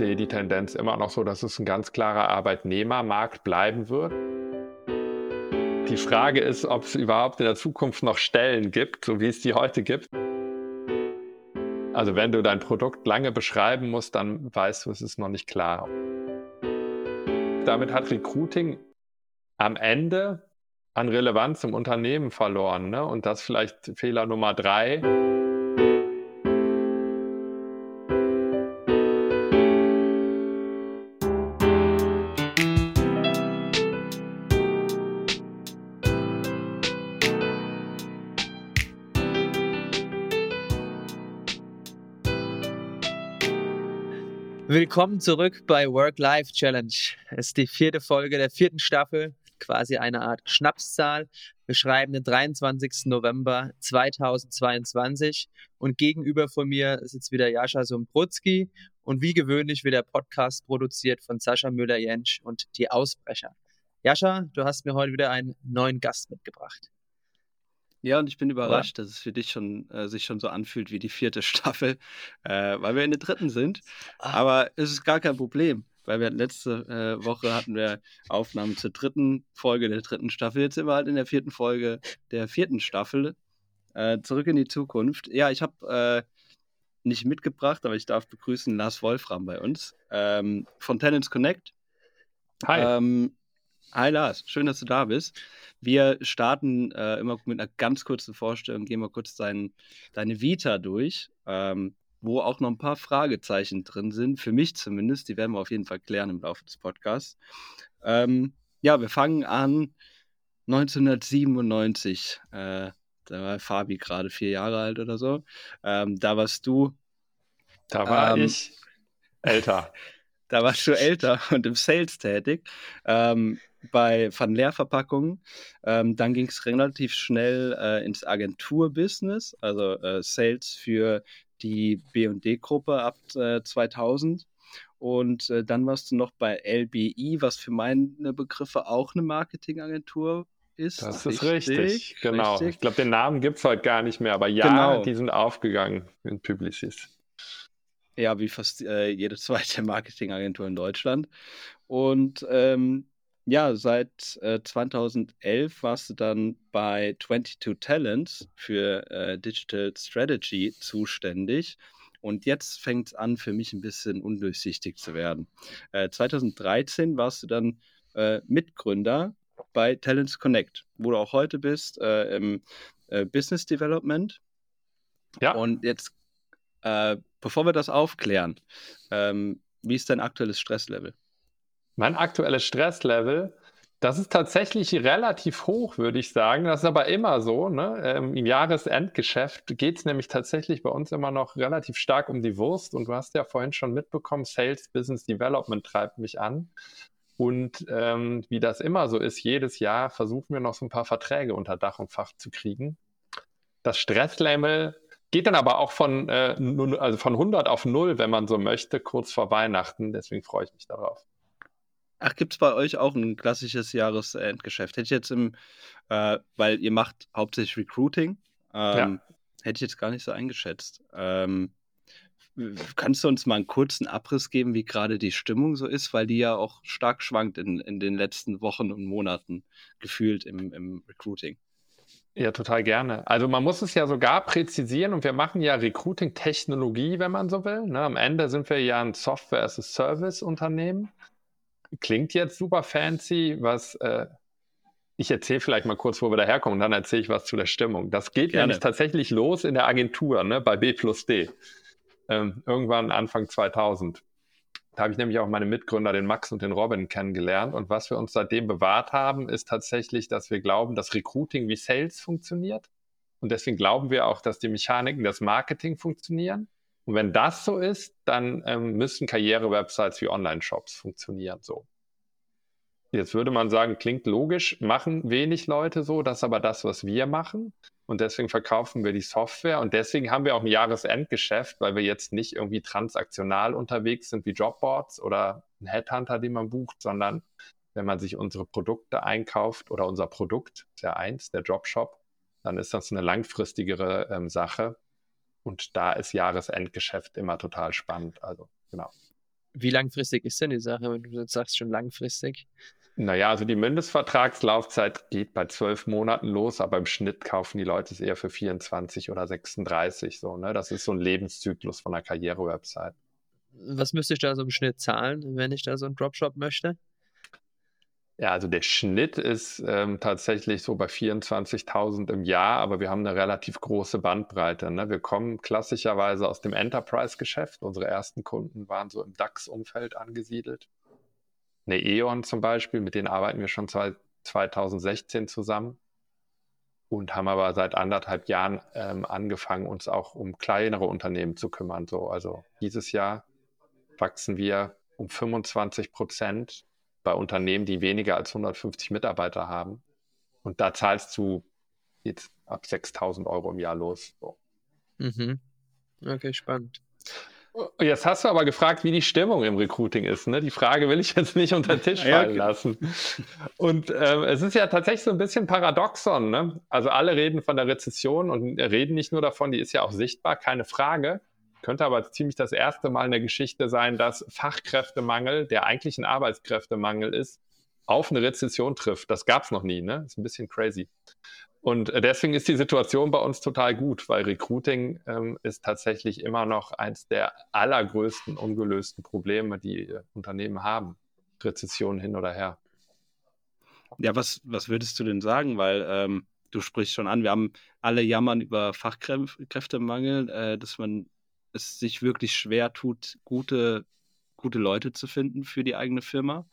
sehe die Tendenz immer noch so, dass es ein ganz klarer Arbeitnehmermarkt bleiben wird. Die Frage ist, ob es überhaupt in der Zukunft noch Stellen gibt, so wie es die heute gibt. Also wenn du dein Produkt lange beschreiben musst, dann weißt du, es ist noch nicht klar. Damit hat Recruiting am Ende an Relevanz im Unternehmen verloren. Ne? Und das vielleicht Fehler Nummer drei. Willkommen zurück bei Work-Life Challenge. Es ist die vierte Folge der vierten Staffel, quasi eine Art Schnapszahl. Wir schreiben den 23. November 2022 und gegenüber von mir sitzt wieder Jascha Sombrutzki und wie gewöhnlich wird der Podcast produziert von Sascha Müller-Jentsch und die Ausbrecher. Jascha, du hast mir heute wieder einen neuen Gast mitgebracht. Ja, und ich bin überrascht, dass es für dich schon äh, sich schon so anfühlt wie die vierte Staffel, äh, weil wir in der dritten sind. Ah. Aber es ist gar kein Problem, weil wir letzte äh, Woche hatten wir Aufnahmen zur dritten Folge der dritten Staffel. Jetzt sind wir halt in der vierten Folge der vierten Staffel. Äh, zurück in die Zukunft. Ja, ich habe äh, nicht mitgebracht, aber ich darf begrüßen Lars Wolfram bei uns ähm, von Tenants Connect. Hi. Ähm, Hi Lars, schön, dass du da bist. Wir starten äh, immer mit einer ganz kurzen Vorstellung, gehen wir kurz dein, deine Vita durch, ähm, wo auch noch ein paar Fragezeichen drin sind, für mich zumindest. Die werden wir auf jeden Fall klären im Laufe des Podcasts. Ähm, ja, wir fangen an 1997. Äh, da war Fabi gerade vier Jahre alt oder so. Ähm, da warst du. Da war ähm, ich älter. da warst du älter und im Sales tätig. Ähm, bei Van Leer Verpackungen. Ähm, dann ging es relativ schnell äh, ins Agenturbusiness, also äh, Sales für die B&D-Gruppe ab äh, 2000. Und äh, dann warst du noch bei LBI, was für meine Begriffe auch eine Marketingagentur ist. Das ist richtig, richtig genau. Richtig. Ich glaube, den Namen gibt es heute gar nicht mehr, aber ja, genau. die sind aufgegangen in Publicis. Ja, wie fast äh, jede zweite Marketingagentur in Deutschland. Und ähm, ja, seit äh, 2011 warst du dann bei 22 Talents für äh, Digital Strategy zuständig. Und jetzt fängt es an, für mich ein bisschen undurchsichtig zu werden. Äh, 2013 warst du dann äh, Mitgründer bei Talents Connect, wo du auch heute bist äh, im äh, Business Development. Ja. Und jetzt, bevor wir das aufklären, ähm, wie ist dein aktuelles Stresslevel? Mein aktuelles Stresslevel, das ist tatsächlich relativ hoch, würde ich sagen. Das ist aber immer so. Ne? Ähm, Im Jahresendgeschäft geht es nämlich tatsächlich bei uns immer noch relativ stark um die Wurst. Und du hast ja vorhin schon mitbekommen, Sales Business Development treibt mich an. Und ähm, wie das immer so ist, jedes Jahr versuchen wir noch so ein paar Verträge unter Dach und Fach zu kriegen. Das Stresslevel geht dann aber auch von, äh, also von 100 auf 0, wenn man so möchte, kurz vor Weihnachten. Deswegen freue ich mich darauf. Ach, gibt es bei euch auch ein klassisches Jahresendgeschäft? Hätte ich jetzt im, äh, weil ihr macht hauptsächlich Recruiting, ähm, ja. hätte ich jetzt gar nicht so eingeschätzt. Ähm, kannst du uns mal einen kurzen Abriss geben, wie gerade die Stimmung so ist, weil die ja auch stark schwankt in, in den letzten Wochen und Monaten gefühlt im, im Recruiting? Ja, total gerne. Also man muss es ja sogar präzisieren und wir machen ja Recruiting-Technologie, wenn man so will. Ne? Am Ende sind wir ja ein Software-as-a-Service-Unternehmen klingt jetzt super fancy, was äh, ich erzähle vielleicht mal kurz, wo wir daherkommen und dann erzähle ich was zu der Stimmung. Das geht Gerne. nämlich tatsächlich los in der Agentur, ne, bei B plus D. Ähm, irgendwann Anfang 2000. Da habe ich nämlich auch meine Mitgründer, den Max und den Robin, kennengelernt. Und was wir uns seitdem bewahrt haben, ist tatsächlich, dass wir glauben, dass Recruiting wie Sales funktioniert. Und deswegen glauben wir auch, dass die Mechaniken des Marketing funktionieren. Und wenn das so ist, dann ähm, müssen Karriere-Websites wie Online-Shops funktionieren so. Jetzt würde man sagen, klingt logisch, machen wenig Leute so, das ist aber das, was wir machen. Und deswegen verkaufen wir die Software und deswegen haben wir auch ein Jahresendgeschäft, weil wir jetzt nicht irgendwie transaktional unterwegs sind wie Jobboards oder ein Headhunter, den man bucht, sondern wenn man sich unsere Produkte einkauft oder unser Produkt, ja eins, der Jobshop, dann ist das eine langfristigere ähm, Sache. Und da ist Jahresendgeschäft immer total spannend. Also, genau. Wie langfristig ist denn die Sache, wenn du jetzt sagst, schon langfristig? Naja, also die Mindestvertragslaufzeit geht bei zwölf Monaten los, aber im Schnitt kaufen die Leute es eher für 24 oder 36. So, ne? Das ist so ein Lebenszyklus von einer Karriere-Website. Was müsste ich da so im Schnitt zahlen, wenn ich da so einen Dropshop möchte? Ja, also der Schnitt ist ähm, tatsächlich so bei 24.000 im Jahr, aber wir haben eine relativ große Bandbreite. Ne? Wir kommen klassischerweise aus dem Enterprise-Geschäft. Unsere ersten Kunden waren so im DAX-Umfeld angesiedelt. Eine E.ON zum Beispiel, mit denen arbeiten wir schon seit 2016 zusammen und haben aber seit anderthalb Jahren ähm, angefangen, uns auch um kleinere Unternehmen zu kümmern. So, also dieses Jahr wachsen wir um 25 Prozent bei Unternehmen, die weniger als 150 Mitarbeiter haben. Und da zahlst du jetzt ab 6000 Euro im Jahr los. So. Mhm. Okay, spannend. Jetzt hast du aber gefragt, wie die Stimmung im Recruiting ist. Ne? Die Frage will ich jetzt nicht unter den Tisch fallen lassen. Und ähm, es ist ja tatsächlich so ein bisschen Paradoxon. Ne? Also alle reden von der Rezession und reden nicht nur davon, die ist ja auch sichtbar, keine Frage. Könnte aber ziemlich das erste Mal in der Geschichte sein, dass Fachkräftemangel, der eigentlich ein Arbeitskräftemangel ist, auf eine Rezession trifft. Das gab es noch nie. Ne? Ist ein bisschen crazy. Und äh, deswegen ist die Situation bei uns total gut, weil Recruiting ähm, ist tatsächlich immer noch eins der allergrößten ungelösten Probleme, die äh, Unternehmen haben. Rezession hin oder her. Ja, was, was würdest du denn sagen? Weil ähm, du sprichst schon an, wir haben alle jammern über Fachkräftemangel, äh, dass man es sich wirklich schwer tut, gute, gute Leute zu finden für die eigene Firma.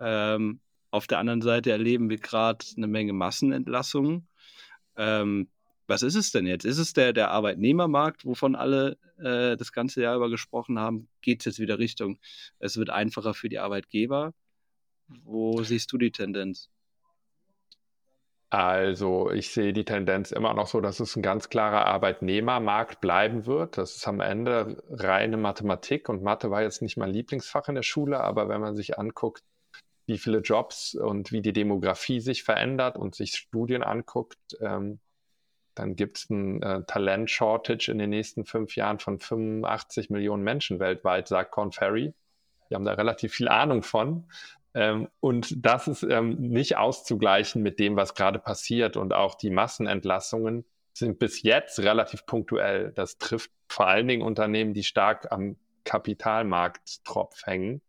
Ähm, auf der anderen Seite erleben wir gerade eine Menge Massenentlassungen. Ähm, was ist es denn jetzt? Ist es der, der Arbeitnehmermarkt, wovon alle äh, das ganze Jahr über gesprochen haben? Geht es jetzt wieder Richtung, es wird einfacher für die Arbeitgeber? Wo siehst du die Tendenz? Also ich sehe die Tendenz immer noch so, dass es ein ganz klarer Arbeitnehmermarkt bleiben wird. Das ist am Ende reine Mathematik und Mathe war jetzt nicht mein Lieblingsfach in der Schule, aber wenn man sich anguckt, wie viele Jobs und wie die Demografie sich verändert und sich Studien anguckt, ähm, dann gibt es ein äh, Talent-Shortage in den nächsten fünf Jahren von 85 Millionen Menschen weltweit, sagt Corn Ferry. Die haben da relativ viel Ahnung von. Ähm, und das ist ähm, nicht auszugleichen mit dem, was gerade passiert. Und auch die Massenentlassungen sind bis jetzt relativ punktuell. Das trifft vor allen Dingen Unternehmen, die stark am Kapitalmarkttropf hängen.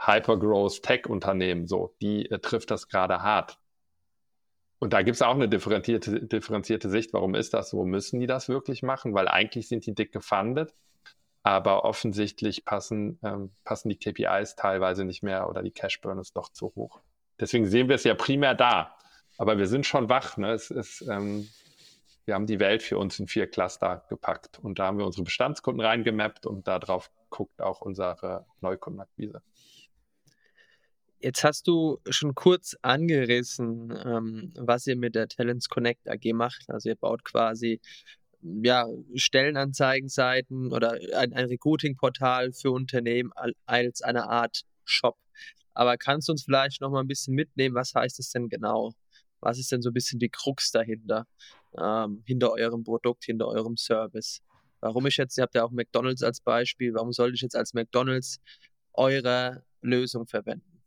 Hypergrowth Tech-Unternehmen, so, die äh, trifft das gerade hart. Und da gibt es auch eine differenzierte, differenzierte Sicht. Warum ist das so? Müssen die das wirklich machen? Weil eigentlich sind die dick gefundet aber offensichtlich passen, ähm, passen die KPIs teilweise nicht mehr oder die Cash Burn ist doch zu hoch. Deswegen sehen wir es ja primär da. Aber wir sind schon wach. Ne? Es ist, ähm, wir haben die Welt für uns in vier Cluster gepackt und da haben wir unsere Bestandskunden reingemappt und darauf guckt auch unsere Neukundenakquise. Jetzt hast du schon kurz angerissen, ähm, was ihr mit der Talents Connect AG macht. Also ihr baut quasi ja, Stellenanzeigenseiten oder ein, ein Recruiting-Portal für Unternehmen als eine Art Shop. Aber kannst du uns vielleicht noch mal ein bisschen mitnehmen, was heißt es denn genau? Was ist denn so ein bisschen die Krux dahinter, ähm, hinter eurem Produkt, hinter eurem Service? Warum ich jetzt, ihr habt ja auch McDonalds als Beispiel, warum sollte ich jetzt als McDonalds eure Lösung verwenden?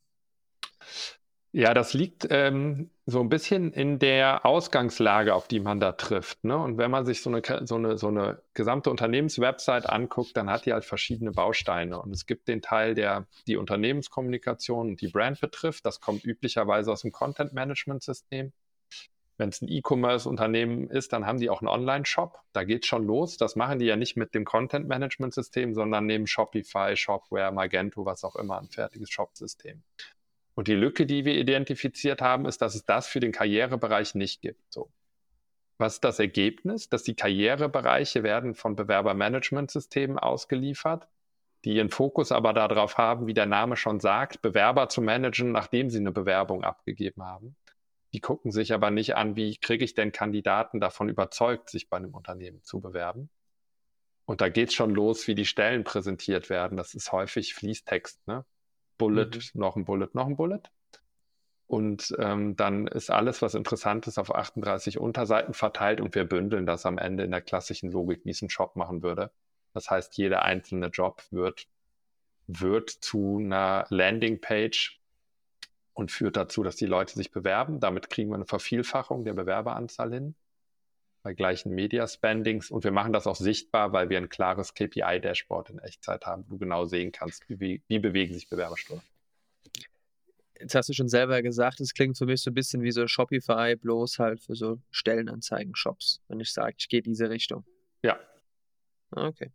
Ja, das liegt ähm, so ein bisschen in der Ausgangslage, auf die man da trifft. Ne? Und wenn man sich so eine, so, eine, so eine gesamte Unternehmenswebsite anguckt, dann hat die halt verschiedene Bausteine. Und es gibt den Teil, der die Unternehmenskommunikation und die Brand betrifft. Das kommt üblicherweise aus dem Content-Management-System. Wenn es ein E-Commerce-Unternehmen ist, dann haben die auch einen Online-Shop. Da geht schon los. Das machen die ja nicht mit dem Content-Management-System, sondern nehmen Shopify, Shopware, Magento, was auch immer, ein fertiges Shop-System. Und die Lücke, die wir identifiziert haben, ist, dass es das für den Karrierebereich nicht gibt. So. Was ist das Ergebnis? Dass die Karrierebereiche werden von Bewerbermanagementsystemen ausgeliefert, die ihren Fokus aber darauf haben, wie der Name schon sagt, Bewerber zu managen, nachdem sie eine Bewerbung abgegeben haben. Die gucken sich aber nicht an, wie kriege ich denn Kandidaten davon überzeugt, sich bei einem Unternehmen zu bewerben. Und da geht es schon los, wie die Stellen präsentiert werden. Das ist häufig Fließtext. Ne? Bullet, mhm. noch ein Bullet, noch ein Bullet. Und ähm, dann ist alles, was interessant ist, auf 38 Unterseiten verteilt und wir bündeln das am Ende in der klassischen Logik, wie es ein Job machen würde. Das heißt, jeder einzelne Job wird wird zu einer Landingpage und führt dazu, dass die Leute sich bewerben. Damit kriegen wir eine Vervielfachung der Bewerberanzahl hin bei gleichen Media-Spendings und wir machen das auch sichtbar, weil wir ein klares KPI-Dashboard in Echtzeit haben, wo du genau sehen kannst, wie, wie bewegen sich Bewerberstunden. Jetzt hast du schon selber gesagt, es klingt für mich so ein bisschen wie so Shopify, bloß halt für so Stellenanzeigen-Shops, wenn ich sage, ich gehe diese Richtung. Ja. Okay.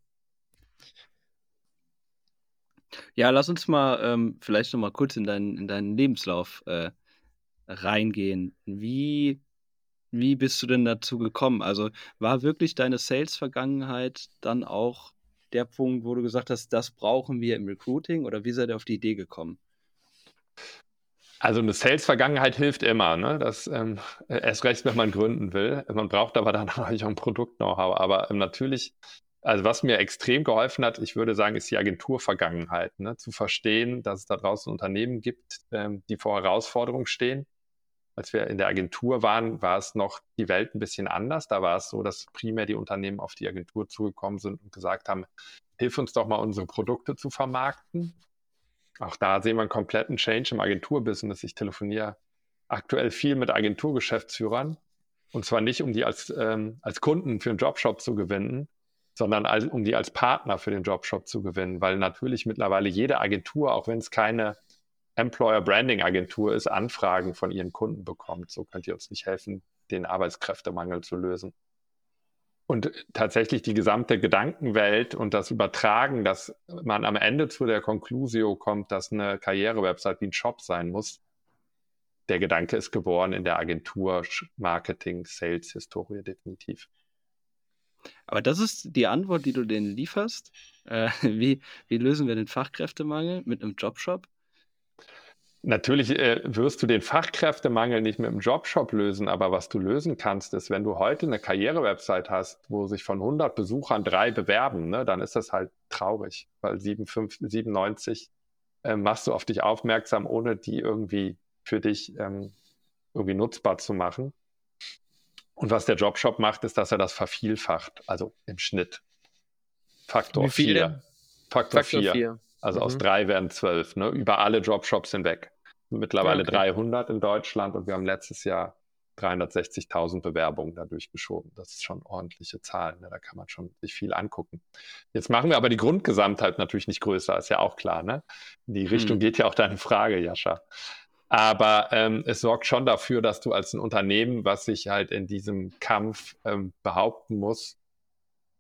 Ja, lass uns mal ähm, vielleicht noch mal kurz in deinen, in deinen Lebenslauf äh, reingehen. Wie, wie bist du denn dazu gekommen? Also war wirklich deine Sales-Vergangenheit dann auch der Punkt, wo du gesagt hast, das brauchen wir im Recruiting oder wie seid ihr auf die Idee gekommen? Also eine Sales-Vergangenheit hilft immer, ne? Das ähm, erst recht, wenn man gründen will. Man braucht aber dann auch ein Produkt-Know-how. Aber ähm, natürlich also was mir extrem geholfen hat, ich würde sagen, ist die Agenturvergangenheit, ne? zu verstehen, dass es da draußen Unternehmen gibt, ähm, die vor Herausforderungen stehen. Als wir in der Agentur waren, war es noch die Welt ein bisschen anders. Da war es so, dass primär die Unternehmen auf die Agentur zugekommen sind und gesagt haben, hilf uns doch mal unsere Produkte zu vermarkten. Auch da sehen wir einen kompletten Change im Agenturbusiness. Ich telefoniere aktuell viel mit Agenturgeschäftsführern und zwar nicht, um die als, ähm, als Kunden für einen Jobshop zu gewinnen, sondern als, um die als Partner für den Jobshop zu gewinnen, weil natürlich mittlerweile jede Agentur, auch wenn es keine Employer Branding Agentur ist, Anfragen von ihren Kunden bekommt. So könnt ihr uns nicht helfen, den Arbeitskräftemangel zu lösen. Und tatsächlich die gesamte Gedankenwelt und das Übertragen, dass man am Ende zu der Conclusio kommt, dass eine Karrierewebsite wie ein Shop sein muss, der Gedanke ist geboren in der Agentur Marketing, Sales Historie definitiv. Aber das ist die Antwort, die du denen lieferst. Äh, wie, wie lösen wir den Fachkräftemangel mit einem Jobshop? Natürlich äh, wirst du den Fachkräftemangel nicht mit einem Jobshop lösen, aber was du lösen kannst, ist, wenn du heute eine Karrierewebsite hast, wo sich von 100 Besuchern drei bewerben, ne, dann ist das halt traurig, weil 57, 97 äh, machst du auf dich aufmerksam, ohne die irgendwie für dich ähm, irgendwie nutzbar zu machen. Und was der Jobshop macht, ist, dass er das vervielfacht, also im Schnitt. Faktor 4. Faktor 4. Also mhm. aus drei werden zwölf, ne? über alle Jobshops hinweg. Mittlerweile okay. 300 in Deutschland und wir haben letztes Jahr 360.000 Bewerbungen dadurch geschoben. Das ist schon ordentliche Zahlen. Ne? Da kann man schon sich viel angucken. Jetzt machen wir aber die Grundgesamtheit natürlich nicht größer, ist ja auch klar. Ne? In die Richtung hm. geht ja auch deine Frage, Jascha. Aber ähm, es sorgt schon dafür, dass du als ein Unternehmen, was sich halt in diesem Kampf ähm, behaupten muss,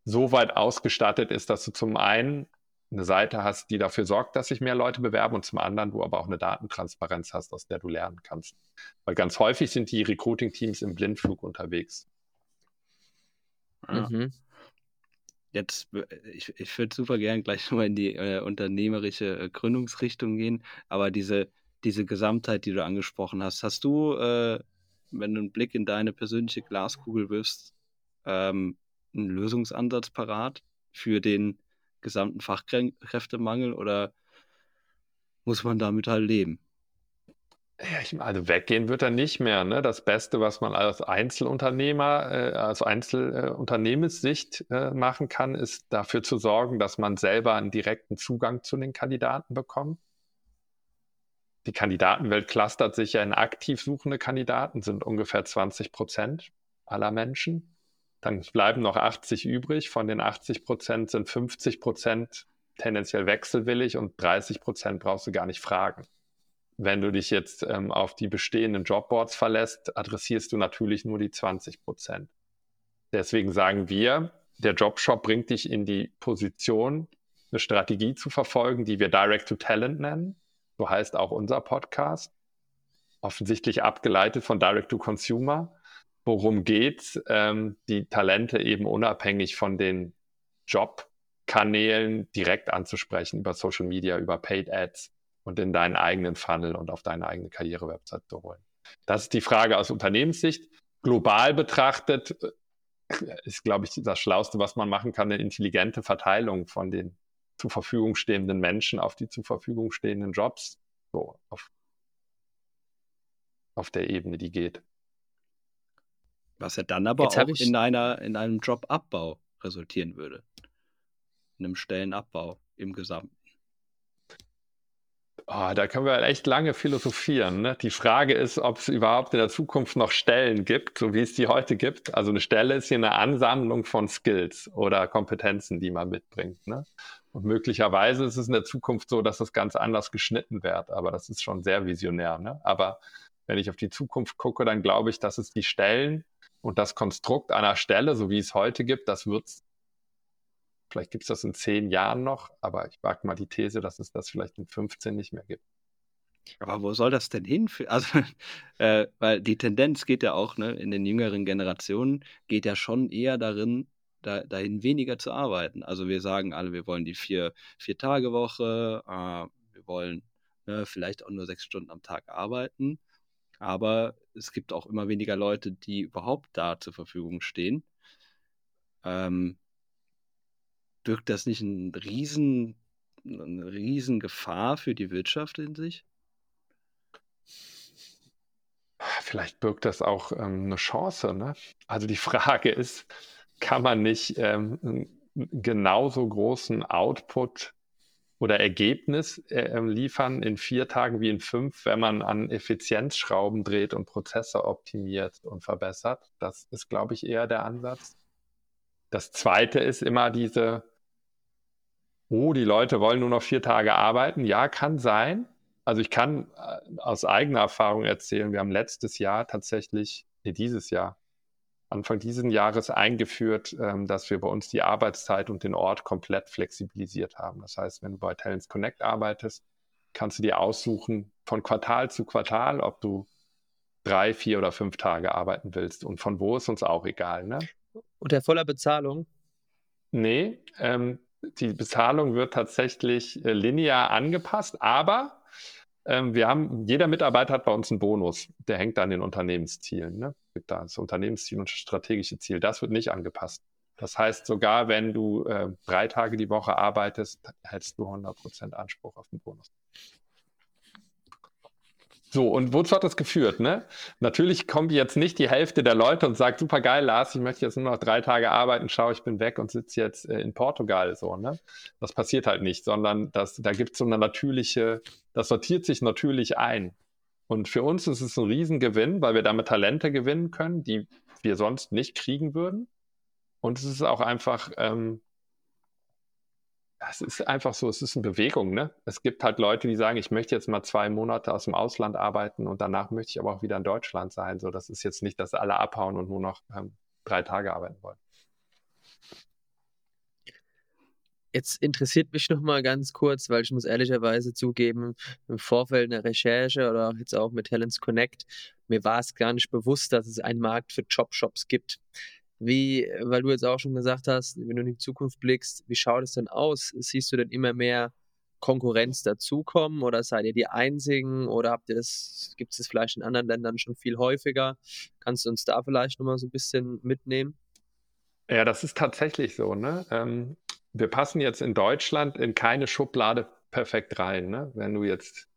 so weit ausgestattet ist, dass du zum einen eine Seite hast, die dafür sorgt, dass sich mehr Leute bewerben und zum anderen du aber auch eine Datentransparenz hast, aus der du lernen kannst. Weil ganz häufig sind die Recruiting-Teams im Blindflug unterwegs. Ja. Mhm. Jetzt, ich, ich würde super gern gleich mal in die äh, unternehmerische äh, Gründungsrichtung gehen, aber diese, diese Gesamtheit, die du angesprochen hast. Hast du, äh, wenn du einen Blick in deine persönliche Glaskugel wirfst, ähm, einen Lösungsansatz parat für den gesamten Fachkräftemangel oder muss man damit halt leben? Ja, ich, also weggehen wird er nicht mehr. Ne? Das Beste, was man als Einzelunternehmer, äh, als Einzelunternehmenssicht äh, machen kann, ist dafür zu sorgen, dass man selber einen direkten Zugang zu den Kandidaten bekommt die Kandidatenwelt clustert sich ja in aktiv suchende Kandidaten, sind ungefähr 20 Prozent aller Menschen. Dann bleiben noch 80 übrig. Von den 80 Prozent sind 50 Prozent tendenziell wechselwillig und 30 Prozent brauchst du gar nicht fragen. Wenn du dich jetzt ähm, auf die bestehenden Jobboards verlässt, adressierst du natürlich nur die 20 Prozent. Deswegen sagen wir, der Jobshop bringt dich in die Position, eine Strategie zu verfolgen, die wir Direct to Talent nennen. So heißt auch unser Podcast. Offensichtlich abgeleitet von Direct to Consumer. Worum geht ähm, die Talente eben unabhängig von den Jobkanälen direkt anzusprechen, über Social Media, über Paid Ads und in deinen eigenen Funnel und auf deine eigene Karrierewebsite zu holen. Das ist die Frage aus Unternehmenssicht. Global betrachtet äh, ist, glaube ich, das Schlauste, was man machen kann, eine intelligente Verteilung von den zur Verfügung stehenden Menschen auf die zur Verfügung stehenden Jobs, so auf, auf der Ebene, die geht. Was ja dann aber Jetzt auch in, einer, in einem Jobabbau resultieren würde. In einem Stellenabbau im Gesamten. Oh, da können wir halt echt lange philosophieren. Ne? Die Frage ist, ob es überhaupt in der Zukunft noch Stellen gibt, so wie es die heute gibt. Also eine Stelle ist hier eine Ansammlung von Skills oder Kompetenzen, die man mitbringt. Ne? Und möglicherweise ist es in der Zukunft so, dass das ganz anders geschnitten wird. Aber das ist schon sehr visionär. Ne? Aber wenn ich auf die Zukunft gucke, dann glaube ich, dass es die Stellen und das Konstrukt einer Stelle, so wie es heute gibt, das wird Vielleicht gibt es das in zehn Jahren noch, aber ich wage mal die These, dass es das vielleicht in 15 nicht mehr gibt. Aber wo soll das denn hin? Also, äh, weil die Tendenz geht ja auch ne, in den jüngeren Generationen, geht ja schon eher darin, da, dahin weniger zu arbeiten. Also wir sagen alle, wir wollen die vier, vier Tage Woche, äh, wir wollen ne, vielleicht auch nur sechs Stunden am Tag arbeiten. Aber es gibt auch immer weniger Leute, die überhaupt da zur Verfügung stehen. Ähm, birgt das nicht ein riesen, eine riesen Gefahr für die Wirtschaft in sich? Vielleicht birgt das auch ähm, eine Chance. Ne? Also die Frage ist, kann man nicht ähm, genauso großen Output oder Ergebnis äh, ähm, liefern in vier Tagen wie in fünf, wenn man an Effizienzschrauben dreht und Prozesse optimiert und verbessert. Das ist, glaube ich, eher der Ansatz. Das zweite ist immer diese oh, die Leute wollen nur noch vier Tage arbeiten. Ja, kann sein. Also ich kann äh, aus eigener Erfahrung erzählen, wir haben letztes Jahr tatsächlich, nee, dieses Jahr, Anfang dieses Jahres eingeführt, ähm, dass wir bei uns die Arbeitszeit und den Ort komplett flexibilisiert haben. Das heißt, wenn du bei Talents Connect arbeitest, kannst du dir aussuchen von Quartal zu Quartal, ob du drei, vier oder fünf Tage arbeiten willst. Und von wo ist uns auch egal. Ne? Unter voller Bezahlung? Nee, ähm, die Bezahlung wird tatsächlich äh, linear angepasst, aber wir haben, jeder Mitarbeiter hat bei uns einen Bonus, der hängt an den Unternehmenszielen. Ne? Gibt da das Unternehmensziel und das strategische Ziel. Das wird nicht angepasst. Das heißt, sogar wenn du äh, drei Tage die Woche arbeitest, hättest du 100% Anspruch auf den Bonus. So, und wozu hat das geführt? Ne? Natürlich kommt jetzt nicht die Hälfte der Leute und sagt, super geil, Lars, ich möchte jetzt nur noch drei Tage arbeiten, schau, ich bin weg und sitze jetzt äh, in Portugal. So, ne? Das passiert halt nicht, sondern das, da gibt es so eine natürliche, das sortiert sich natürlich ein. Und für uns ist es ein Riesengewinn, weil wir damit Talente gewinnen können, die wir sonst nicht kriegen würden. Und es ist auch einfach ähm, es ist einfach so, es ist eine Bewegung. Ne? Es gibt halt Leute, die sagen, ich möchte jetzt mal zwei Monate aus dem Ausland arbeiten und danach möchte ich aber auch wieder in Deutschland sein. So, das ist jetzt nicht, dass alle abhauen und nur noch ähm, drei Tage arbeiten wollen. Jetzt interessiert mich noch mal ganz kurz, weil ich muss ehrlicherweise zugeben, im Vorfeld einer Recherche oder jetzt auch mit Talents Connect, mir war es gar nicht bewusst, dass es einen Markt für Jobshops gibt. Wie, weil du jetzt auch schon gesagt hast, wenn du in die Zukunft blickst, wie schaut es denn aus? Siehst du denn immer mehr Konkurrenz dazukommen oder seid ihr die einzigen oder habt ihr das, gibt es das vielleicht in anderen Ländern schon viel häufiger? Kannst du uns da vielleicht nochmal so ein bisschen mitnehmen? Ja, das ist tatsächlich so. Ne? Ähm, wir passen jetzt in Deutschland in keine Schublade perfekt rein. Ne? Wenn du jetzt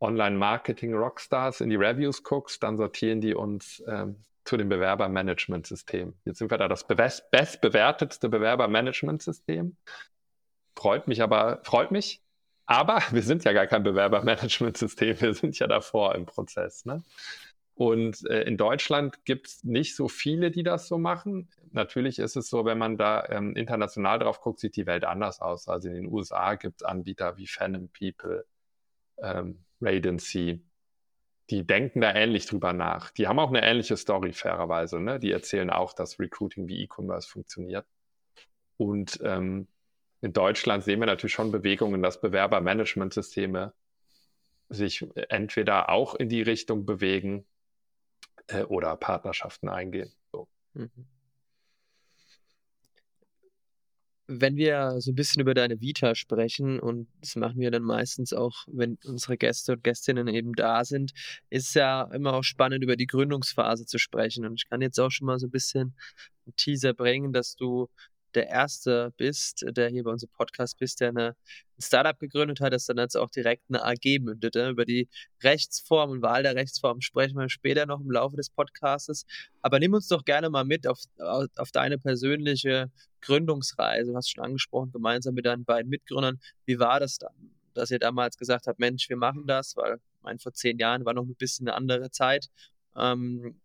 Online-Marketing-Rockstars in die Reviews guckst, dann sortieren die uns ähm, zu dem Bewerbermanagementsystem. Jetzt sind wir da das bestbewertetste Bewerbermanagementsystem. Freut mich aber, freut mich. Aber wir sind ja gar kein Bewerbermanagementsystem. Wir sind ja davor im Prozess. Ne? Und äh, in Deutschland gibt es nicht so viele, die das so machen. Natürlich ist es so, wenn man da ähm, international drauf guckt, sieht die Welt anders aus. Also in den USA gibt es Anbieter wie Phantom People, ähm, Radency, die denken da ähnlich drüber nach. Die haben auch eine ähnliche Story, fairerweise. Ne? Die erzählen auch, dass Recruiting wie E-Commerce funktioniert. Und ähm, in Deutschland sehen wir natürlich schon Bewegungen, dass Bewerbermanagementsysteme sich entweder auch in die Richtung bewegen äh, oder Partnerschaften eingehen. So. Mhm. Wenn wir so ein bisschen über deine Vita sprechen, und das machen wir dann meistens auch, wenn unsere Gäste und Gästinnen eben da sind, ist ja immer auch spannend, über die Gründungsphase zu sprechen. Und ich kann jetzt auch schon mal so ein bisschen einen Teaser bringen, dass du der Erste bist, der hier bei unserem Podcast bist, der eine, ein Startup gegründet hat, das dann jetzt auch direkt eine AG mündet. Ne? Über die Rechtsform und Wahl der Rechtsform sprechen wir später noch im Laufe des Podcastes. Aber nimm uns doch gerne mal mit auf, auf, auf deine persönliche Gründungsreise. Du hast schon angesprochen, gemeinsam mit deinen beiden Mitgründern. Wie war das dann? dass ihr damals gesagt habt, Mensch, wir machen das, weil mein vor zehn Jahren war noch ein bisschen eine andere Zeit. Ähm,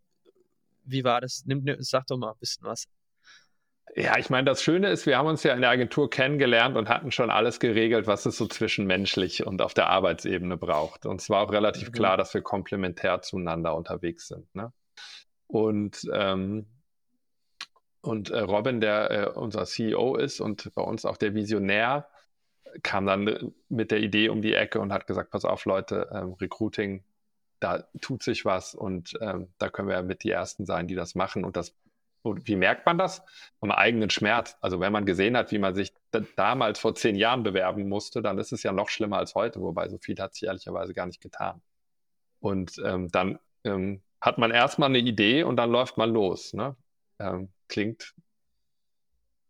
wie war das? Nimm, nimm, sag doch mal ein bisschen was. Ja, ich meine, das Schöne ist, wir haben uns ja in der Agentur kennengelernt und hatten schon alles geregelt, was es so zwischenmenschlich und auf der Arbeitsebene braucht. Und es war auch relativ mhm. klar, dass wir komplementär zueinander unterwegs sind. Ne? Und, ähm, und äh, Robin, der äh, unser CEO ist und bei uns auch der Visionär, kam dann mit der Idee um die Ecke und hat gesagt, pass auf Leute, ähm, Recruiting, da tut sich was und ähm, da können wir mit die Ersten sein, die das machen. Und das, wie merkt man das? Am eigenen Schmerz. Also wenn man gesehen hat, wie man sich damals vor zehn Jahren bewerben musste, dann ist es ja noch schlimmer als heute, wobei so viel hat sich ehrlicherweise gar nicht getan. Und ähm, dann ähm, hat man erstmal eine Idee und dann läuft man los. Ne? Ähm, klingt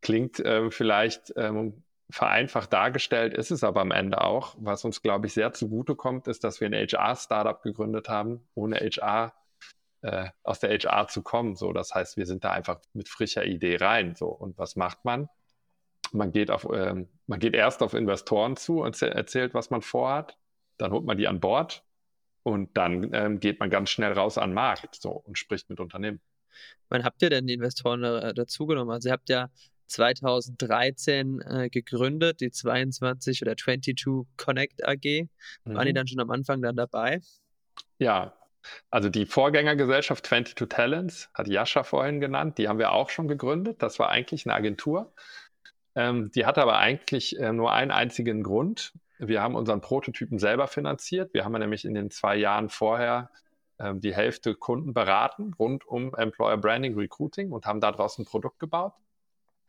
klingt äh, vielleicht ähm, vereinfacht dargestellt ist es aber am Ende auch. Was uns, glaube ich, sehr zugutekommt, ist, dass wir ein HR-Startup gegründet haben, ohne HR äh, aus der HR zu kommen. So, das heißt, wir sind da einfach mit frischer Idee rein. So, und was macht man? Man geht auf, ähm, man geht erst auf Investoren zu und erzählt, was man vorhat. Dann holt man die an Bord und dann ähm, geht man ganz schnell raus an den Markt so, und spricht mit Unternehmen. Wann habt ihr denn die Investoren äh, dazugenommen? Also ihr habt ja 2013 äh, gegründet, die 22 oder 22 Connect AG. Mhm. Waren die mhm. dann schon am Anfang dann dabei? Ja, also die Vorgängergesellschaft 22 Talents, hat Jascha vorhin genannt, die haben wir auch schon gegründet. Das war eigentlich eine Agentur. Ähm, die hatte aber eigentlich äh, nur einen einzigen Grund. Wir haben unseren Prototypen selber finanziert. Wir haben nämlich in den zwei Jahren vorher ähm, die Hälfte Kunden beraten rund um Employer Branding Recruiting und haben daraus ein Produkt gebaut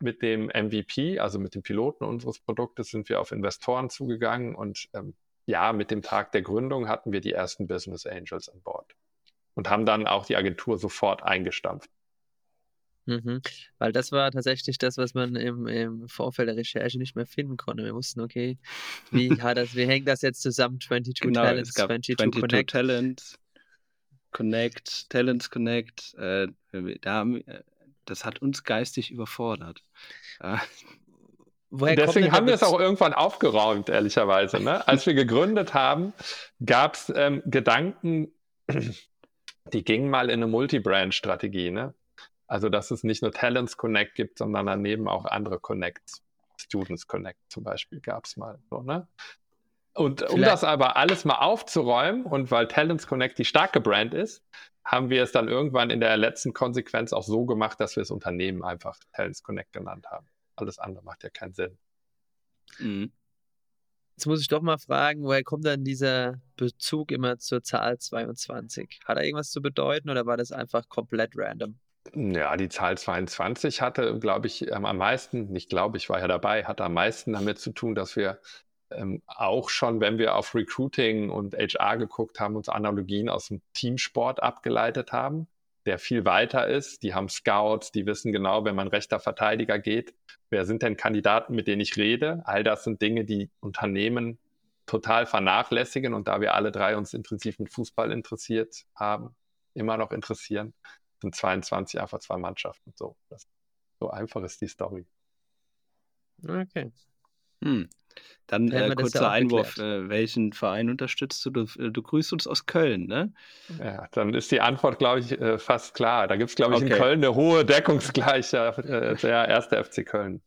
mit dem MVP, also mit dem Piloten unseres Produktes, sind wir auf Investoren zugegangen und ähm, ja, mit dem Tag der Gründung hatten wir die ersten Business Angels an Bord und haben dann auch die Agentur sofort eingestampft. Mhm. Weil das war tatsächlich das, was man im, im, Vorfeld der Recherche nicht mehr finden konnte. Wir wussten, okay, wie, das, wie hängt das jetzt zusammen? 22 genau, Talents, 22, 22 Connect. Talents, Connect, Talents Connect. Äh, da haben, äh, das hat uns geistig überfordert. Ja. Deswegen haben wir es auch irgendwann aufgeräumt, ehrlicherweise. Ne? Als wir gegründet haben, gab es ähm, Gedanken, die gingen mal in eine Multi-Brand-Strategie. Ne? Also, dass es nicht nur Talents Connect gibt, sondern daneben auch andere Connects. Students Connect zum Beispiel gab es mal. So, ne? Und Vielleicht. um das aber alles mal aufzuräumen und weil Talents Connect die starke Brand ist, haben wir es dann irgendwann in der letzten Konsequenz auch so gemacht, dass wir das Unternehmen einfach Talents Connect genannt haben. Alles andere macht ja keinen Sinn. Mhm. Jetzt muss ich doch mal fragen, woher kommt dann dieser Bezug immer zur Zahl 22? Hat er irgendwas zu bedeuten oder war das einfach komplett random? Ja, die Zahl 22 hatte, glaube ich, am meisten, nicht glaube ich, war ja dabei, hatte am meisten damit zu tun, dass wir ähm, auch schon, wenn wir auf Recruiting und HR geguckt haben, uns Analogien aus dem Teamsport abgeleitet haben, der viel weiter ist. Die haben Scouts, die wissen genau, wenn man rechter Verteidiger geht, wer sind denn Kandidaten, mit denen ich rede. All das sind Dinge, die Unternehmen total vernachlässigen und da wir alle drei uns intensiv mit Fußball interessiert haben, immer noch interessieren, sind 22 einfach zwei Mannschaften. So, das, so einfach ist die Story. Okay. Hm. Dann äh, kurzer ja Einwurf. Äh, welchen Verein unterstützt du? du? Äh, du? grüßt uns aus Köln, ne? Ja, dann ist die Antwort, glaube ich, äh, fast klar. Da gibt es, glaube ich, okay. in Köln eine hohe Deckungsgleiche. Äh, der erste FC Köln.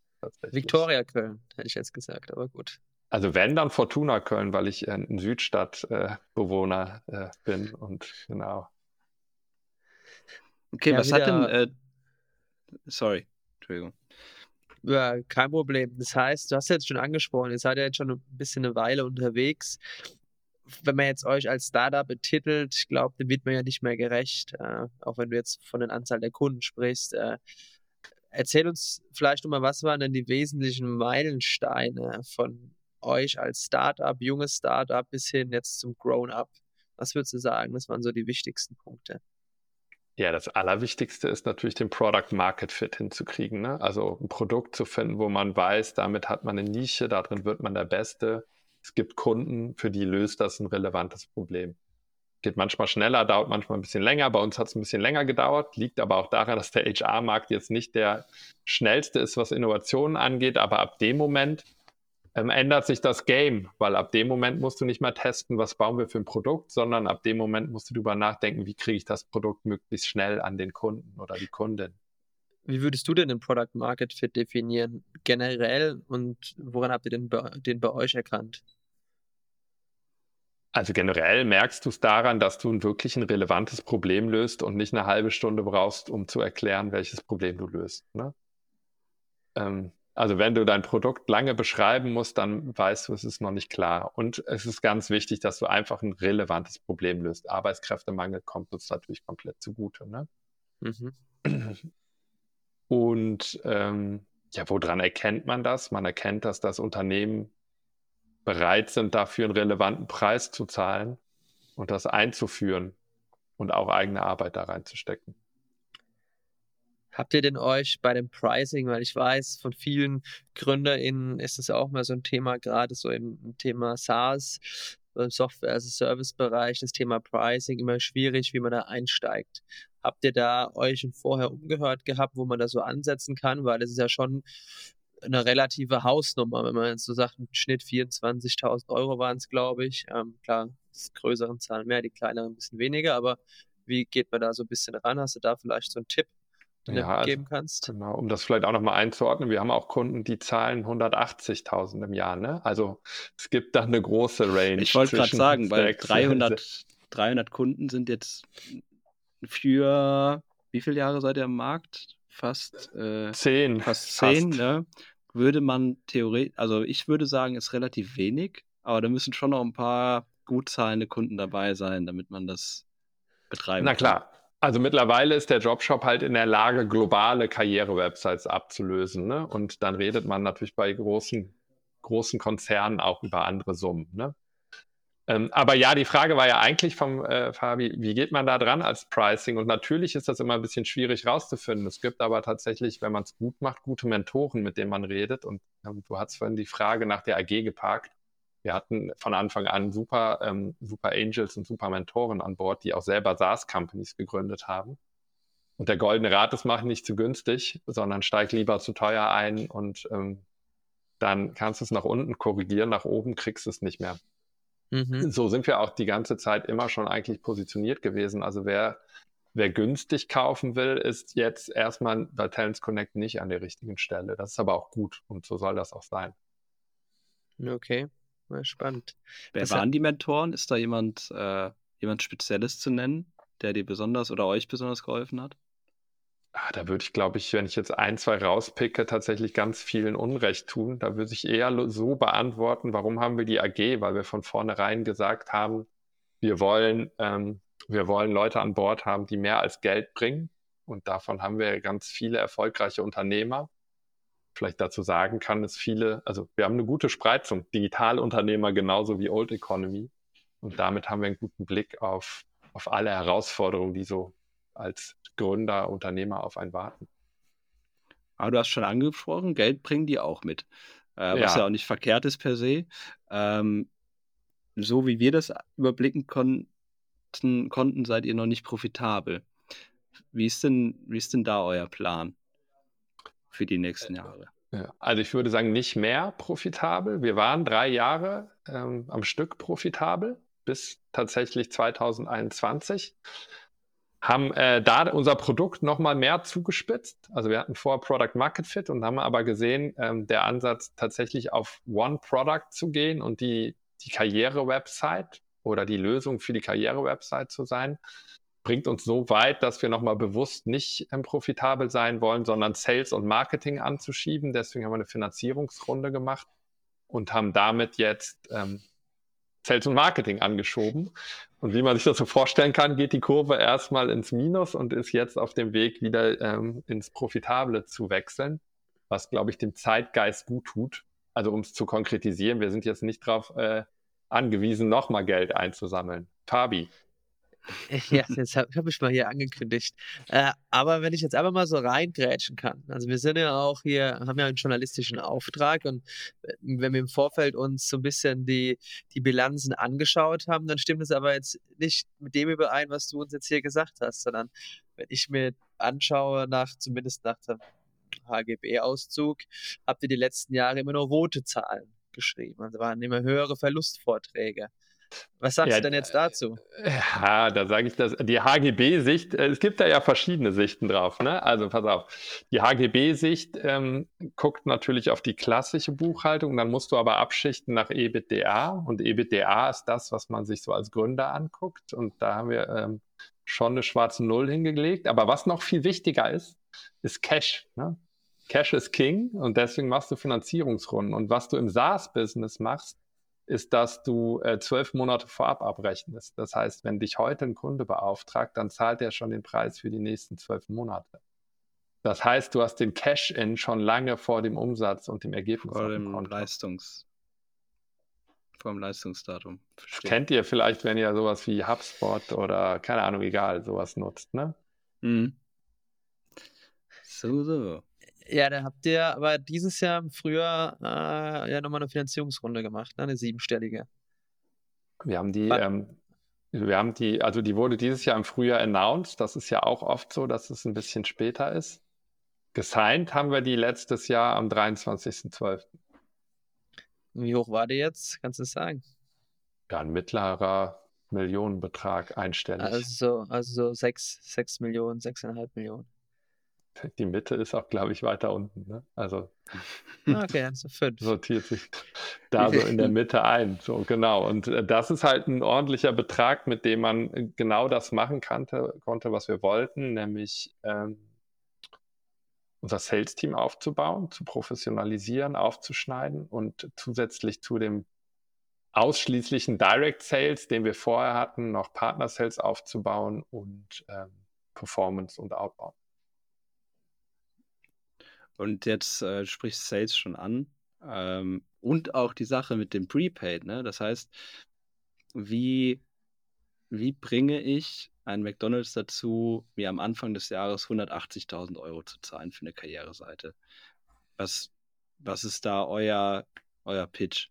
Viktoria Köln, hätte ich jetzt gesagt, aber gut. Also wenn, dann Fortuna Köln, weil ich ein Südstadtbewohner äh, bin und genau. Okay, ja, was hat denn... sorry, Entschuldigung. Ja, kein Problem. Das heißt, du hast jetzt schon angesprochen, ihr seid ja jetzt schon ein bisschen eine Weile unterwegs. Wenn man jetzt euch als Startup betitelt, ich glaube, dann wird man ja nicht mehr gerecht, äh, auch wenn du jetzt von der Anzahl der Kunden sprichst. Äh, erzähl uns vielleicht nochmal, was waren denn die wesentlichen Meilensteine von euch als Startup, junges Startup bis hin jetzt zum Grown-up? Was würdest du sagen? Das waren so die wichtigsten Punkte. Ja, das Allerwichtigste ist natürlich den Product Market Fit hinzukriegen. Ne? Also ein Produkt zu finden, wo man weiß, damit hat man eine Nische, darin wird man der Beste. Es gibt Kunden, für die löst das ein relevantes Problem. Geht manchmal schneller, dauert manchmal ein bisschen länger. Bei uns hat es ein bisschen länger gedauert, liegt aber auch daran, dass der HR-Markt jetzt nicht der schnellste ist, was Innovationen angeht. Aber ab dem Moment, ähm, ändert sich das Game, weil ab dem Moment musst du nicht mehr testen, was bauen wir für ein Produkt, sondern ab dem Moment musst du darüber nachdenken, wie kriege ich das Produkt möglichst schnell an den Kunden oder die Kundin. Wie würdest du denn den Product Market Fit definieren, generell und woran habt ihr den bei, den bei euch erkannt? Also generell merkst du es daran, dass du ein wirklich ein relevantes Problem löst und nicht eine halbe Stunde brauchst, um zu erklären, welches Problem du löst. Ne? Ähm, also wenn du dein Produkt lange beschreiben musst, dann weißt du, es ist noch nicht klar. Und es ist ganz wichtig, dass du einfach ein relevantes Problem löst. Arbeitskräftemangel kommt uns natürlich komplett zugute. Ne? Mhm. Und ähm, ja, woran erkennt man das? Man erkennt, dass das Unternehmen bereit sind, dafür einen relevanten Preis zu zahlen und das einzuführen und auch eigene Arbeit da reinzustecken. Habt ihr denn euch bei dem Pricing, weil ich weiß, von vielen GründerInnen ist es auch mal so ein Thema, gerade so im Thema SaaS, im Software as a Service Bereich, das Thema Pricing immer schwierig, wie man da einsteigt. Habt ihr da euch vorher umgehört gehabt, wo man da so ansetzen kann? Weil es ist ja schon eine relative Hausnummer, wenn man jetzt so sagt, im Schnitt 24.000 Euro waren es, glaube ich. Ähm, klar, die größeren Zahlen mehr, die kleineren ein bisschen weniger, aber wie geht man da so ein bisschen ran? Hast du da vielleicht so einen Tipp? Ja, also geben kannst. Genau, um das vielleicht auch nochmal einzuordnen, wir haben auch Kunden, die zahlen 180.000 im Jahr. Ne? Also es gibt da eine große Range. Ich wollte gerade sagen, weil 300, 300 Kunden sind jetzt für, wie viele Jahre seid ihr am Markt? Fast äh, zehn. Fast zehn, fast. ne? Würde man theoretisch, also ich würde sagen, ist relativ wenig, aber da müssen schon noch ein paar gut zahlende Kunden dabei sein, damit man das betreiben Na klar, kann. Also mittlerweile ist der Jobshop halt in der Lage, globale Karriere-Websites abzulösen. Ne? Und dann redet man natürlich bei großen, großen Konzernen auch über andere Summen. Ne? Ähm, aber ja, die Frage war ja eigentlich vom äh, Fabi, wie geht man da dran als Pricing? Und natürlich ist das immer ein bisschen schwierig rauszufinden. Es gibt aber tatsächlich, wenn man es gut macht, gute Mentoren, mit denen man redet. Und ähm, du hast vorhin die Frage nach der AG geparkt wir hatten von Anfang an super, ähm, super Angels und super Mentoren an Bord, die auch selber SaaS-Companies gegründet haben. Und der goldene Rat ist, mach nicht zu günstig, sondern steig lieber zu teuer ein und ähm, dann kannst du es nach unten korrigieren, nach oben kriegst du es nicht mehr. Mhm. So sind wir auch die ganze Zeit immer schon eigentlich positioniert gewesen. Also wer, wer günstig kaufen will, ist jetzt erstmal bei Talents Connect nicht an der richtigen Stelle. Das ist aber auch gut und so soll das auch sein. Okay. Spannend. Wer das waren die Mentoren? Ist da jemand, äh, jemand Spezielles zu nennen, der dir besonders oder euch besonders geholfen hat? Ah, da würde ich, glaube ich, wenn ich jetzt ein, zwei rauspicke, tatsächlich ganz vielen Unrecht tun. Da würde ich eher so beantworten, warum haben wir die AG? Weil wir von vornherein gesagt haben, wir wollen, ähm, wir wollen Leute an Bord haben, die mehr als Geld bringen. Und davon haben wir ganz viele erfolgreiche Unternehmer vielleicht dazu sagen kann, ist viele, also wir haben eine gute Spreizung, Digitalunternehmer genauso wie Old Economy. Und damit haben wir einen guten Blick auf, auf alle Herausforderungen, die so als Gründer, Unternehmer auf einen warten. Aber du hast schon angesprochen, Geld bringen die auch mit. Äh, was ja. ja. auch nicht verkehrt ist per se. Ähm, so wie wir das überblicken konnten, konnten, seid ihr noch nicht profitabel. Wie ist denn, wie ist denn da euer Plan? Für die nächsten Jahre? Ja, also ich würde sagen, nicht mehr profitabel. Wir waren drei Jahre ähm, am Stück profitabel bis tatsächlich 2021 haben äh, da unser Produkt nochmal mehr zugespitzt. Also wir hatten vor Product Market Fit und haben aber gesehen, ähm, der Ansatz tatsächlich auf One Product zu gehen und die, die Karriere-Website oder die Lösung für die Karriere-Website zu sein, bringt uns so weit, dass wir nochmal bewusst nicht ähm, profitabel sein wollen, sondern Sales und Marketing anzuschieben. Deswegen haben wir eine Finanzierungsrunde gemacht und haben damit jetzt ähm, Sales und Marketing angeschoben. Und wie man sich das so vorstellen kann, geht die Kurve erstmal ins Minus und ist jetzt auf dem Weg, wieder ähm, ins Profitable zu wechseln, was, glaube ich, dem Zeitgeist gut tut. Also um es zu konkretisieren, wir sind jetzt nicht darauf äh, angewiesen, nochmal Geld einzusammeln. Fabi, ja, das habe hab ich mal hier angekündigt. Äh, aber wenn ich jetzt einfach mal so reingrätschen kann, also wir sind ja auch hier, haben ja einen journalistischen Auftrag und äh, wenn wir im Vorfeld uns so ein bisschen die, die Bilanzen angeschaut haben, dann stimmt es aber jetzt nicht mit dem überein, was du uns jetzt hier gesagt hast, sondern wenn ich mir anschaue, nach zumindest nach dem HGB-Auszug, habt ihr die letzten Jahre immer nur rote Zahlen geschrieben. Also waren immer höhere Verlustvorträge. Was sagst ja, du denn jetzt dazu? Ja, da sage ich das. Die HGB-Sicht, äh, es gibt da ja verschiedene Sichten drauf. Ne? Also pass auf. Die HGB-Sicht ähm, guckt natürlich auf die klassische Buchhaltung. Dann musst du aber abschichten nach EBITDA. Und EBITDA ist das, was man sich so als Gründer anguckt. Und da haben wir ähm, schon eine schwarze Null hingelegt. Aber was noch viel wichtiger ist, ist Cash. Ne? Cash ist King und deswegen machst du Finanzierungsrunden. Und was du im SaaS-Business machst, ist, dass du äh, zwölf Monate vorab abrechnest. Das heißt, wenn dich heute ein Kunde beauftragt, dann zahlt er schon den Preis für die nächsten zwölf Monate. Das heißt, du hast den Cash-In schon lange vor dem Umsatz und dem Ergebnis. Vor dem Leistungs vor dem Leistungsdatum. Verstehe. Kennt ihr vielleicht, wenn ihr sowas wie HubSpot oder keine Ahnung, egal, sowas nutzt, ne? Mhm. So, so. Ja, da habt ihr aber dieses Jahr im Frühjahr äh, ja nochmal eine Finanzierungsrunde gemacht, ne? eine siebenstellige. Wir haben die, ähm, wir haben die, also die wurde dieses Jahr im Frühjahr announced. Das ist ja auch oft so, dass es ein bisschen später ist. Gesigned haben wir die letztes Jahr am 23.12. Wie hoch war die jetzt? Kannst du es sagen? Ja, ein mittlerer Millionenbetrag einstellig. Also, also 6, 6 Millionen, 6,5 Millionen. Die Mitte ist auch, glaube ich, weiter unten. Ne? Also ah, okay, also sortiert sich da so in der Mitte ein. So genau. Und äh, das ist halt ein ordentlicher Betrag, mit dem man äh, genau das machen konnte, konnte was wir wollten, nämlich ähm, unser Sales-Team aufzubauen, zu professionalisieren, aufzuschneiden und zusätzlich zu dem ausschließlichen Direct Sales, den wir vorher hatten, noch Partner Sales aufzubauen und ähm, Performance und Outbound. Und jetzt äh, sprichst Sales schon an. Ähm, und auch die Sache mit dem Prepaid. Ne? Das heißt, wie, wie bringe ich einen McDonalds dazu, mir am Anfang des Jahres 180.000 Euro zu zahlen für eine Karriereseite? Was, was ist da euer, euer Pitch?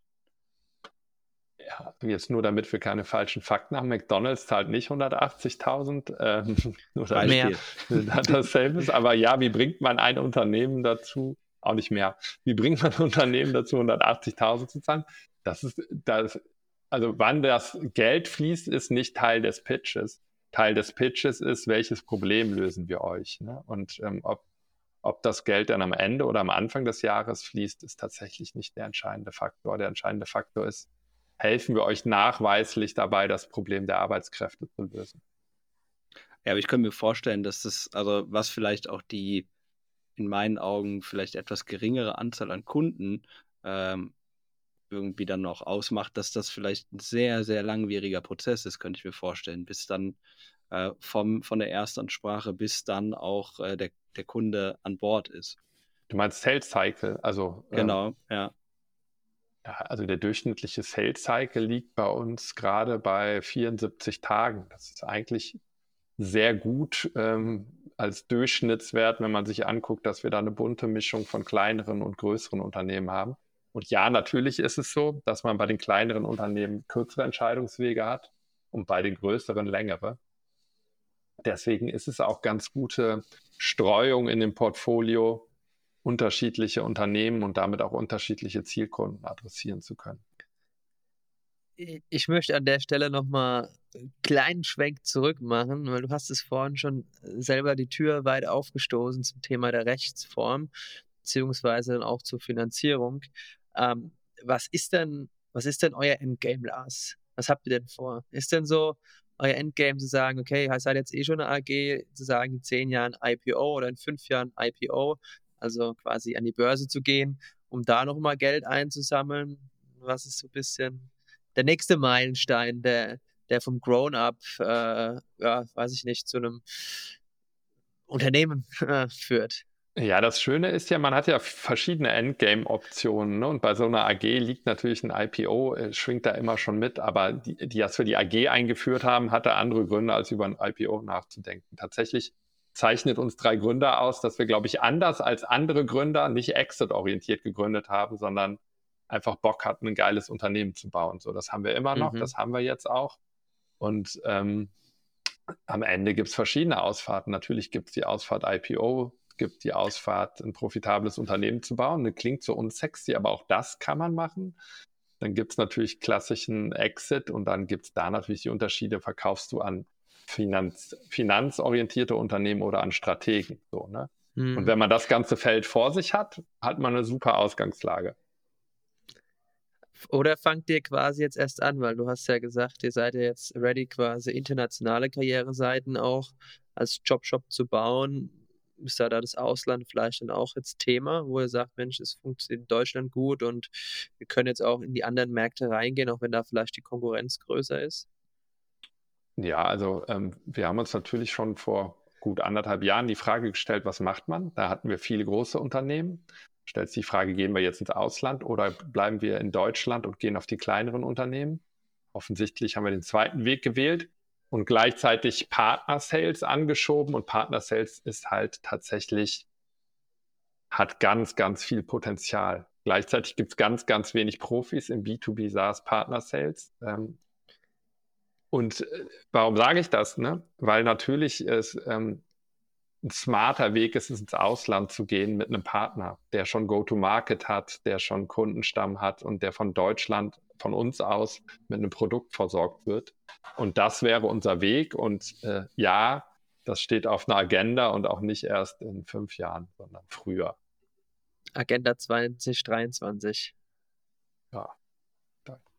Ja, jetzt nur damit wir keine falschen Fakten haben, McDonalds zahlt nicht 180.000 ähm, oder mehr. dasselbe ist. Aber ja, wie bringt man ein Unternehmen dazu, auch nicht mehr, wie bringt man ein Unternehmen dazu, 180.000 zu zahlen? Das ist, das, also wann das Geld fließt, ist nicht Teil des Pitches. Teil des Pitches ist, welches Problem lösen wir euch? Ne? Und ähm, ob, ob das Geld dann am Ende oder am Anfang des Jahres fließt, ist tatsächlich nicht der entscheidende Faktor. Der entscheidende Faktor ist, helfen wir euch nachweislich dabei, das Problem der Arbeitskräfte zu lösen. Ja, aber ich könnte mir vorstellen, dass das, also was vielleicht auch die in meinen Augen vielleicht etwas geringere Anzahl an Kunden ähm, irgendwie dann noch ausmacht, dass das vielleicht ein sehr, sehr langwieriger Prozess ist, könnte ich mir vorstellen, bis dann äh, vom, von der Erstansprache bis dann auch äh, der, der Kunde an Bord ist. Du meinst Sales Cycle, also. Genau, ähm, ja. Ja, also der durchschnittliche Sales Cycle liegt bei uns gerade bei 74 Tagen. Das ist eigentlich sehr gut ähm, als Durchschnittswert, wenn man sich anguckt, dass wir da eine bunte Mischung von kleineren und größeren Unternehmen haben. Und ja, natürlich ist es so, dass man bei den kleineren Unternehmen kürzere Entscheidungswege hat und bei den größeren längere. Deswegen ist es auch ganz gute Streuung in dem Portfolio, unterschiedliche Unternehmen und damit auch unterschiedliche Zielkunden adressieren zu können. Ich möchte an der Stelle nochmal einen kleinen Schwenk zurück machen, weil du hast es vorhin schon selber die Tür weit aufgestoßen zum Thema der Rechtsform, beziehungsweise dann auch zur Finanzierung. Ähm, was ist denn, was ist denn euer Endgame, Lars? Was habt ihr denn vor? Ist denn so euer Endgame zu sagen, okay, ihr seid jetzt eh schon eine AG, zu sagen, in zehn Jahren IPO oder in fünf Jahren IPO, also quasi an die Börse zu gehen, um da nochmal Geld einzusammeln. Was ist so ein bisschen der nächste Meilenstein, der, der vom Grown-up, äh, ja, weiß ich nicht, zu einem Unternehmen äh, führt? Ja, das Schöne ist ja, man hat ja verschiedene Endgame-Optionen. Ne? Und bei so einer AG liegt natürlich ein IPO, äh, schwingt da immer schon mit. Aber die, die das für die AG eingeführt haben, hatte andere Gründe, als über ein IPO nachzudenken. Tatsächlich zeichnet uns drei Gründer aus, dass wir, glaube ich, anders als andere Gründer nicht exit-orientiert gegründet haben, sondern einfach Bock hatten, ein geiles Unternehmen zu bauen. So, das haben wir immer noch, mhm. das haben wir jetzt auch. Und ähm, am Ende gibt es verschiedene Ausfahrten. Natürlich gibt es die Ausfahrt IPO, gibt, die Ausfahrt, ein profitables Unternehmen zu bauen. Das klingt so unsexy, aber auch das kann man machen. Dann gibt es natürlich klassischen Exit und dann gibt es da natürlich die Unterschiede, verkaufst du an Finanz, finanzorientierte Unternehmen oder an Strategen. So, ne? Mhm. Und wenn man das ganze Feld vor sich hat, hat man eine super Ausgangslage. Oder fangt ihr quasi jetzt erst an, weil du hast ja gesagt, ihr seid ja jetzt ready, quasi internationale Karriereseiten auch als Jobshop zu bauen. Ist da, da das Ausland vielleicht dann auch jetzt Thema, wo ihr sagt, Mensch, es funktioniert in Deutschland gut und wir können jetzt auch in die anderen Märkte reingehen, auch wenn da vielleicht die Konkurrenz größer ist? Ja, also ähm, wir haben uns natürlich schon vor gut anderthalb Jahren die Frage gestellt, was macht man? Da hatten wir viele große Unternehmen. Stellt sich die Frage, gehen wir jetzt ins Ausland oder bleiben wir in Deutschland und gehen auf die kleineren Unternehmen? Offensichtlich haben wir den zweiten Weg gewählt und gleichzeitig Partner Sales angeschoben und Partner Sales ist halt tatsächlich, hat ganz, ganz viel Potenzial. Gleichzeitig gibt es ganz, ganz wenig Profis im B2B SaaS Partner Sales. Ähm, und äh, warum sage ich das? Ne? Weil natürlich es ähm, ein smarter Weg ist, ins Ausland zu gehen mit einem Partner, der schon Go-to-Market hat, der schon Kundenstamm hat und der von Deutschland, von uns aus mit einem Produkt versorgt wird. Und das wäre unser Weg. Und äh, ja, das steht auf einer Agenda und auch nicht erst in fünf Jahren, sondern früher. Agenda 2023. Ja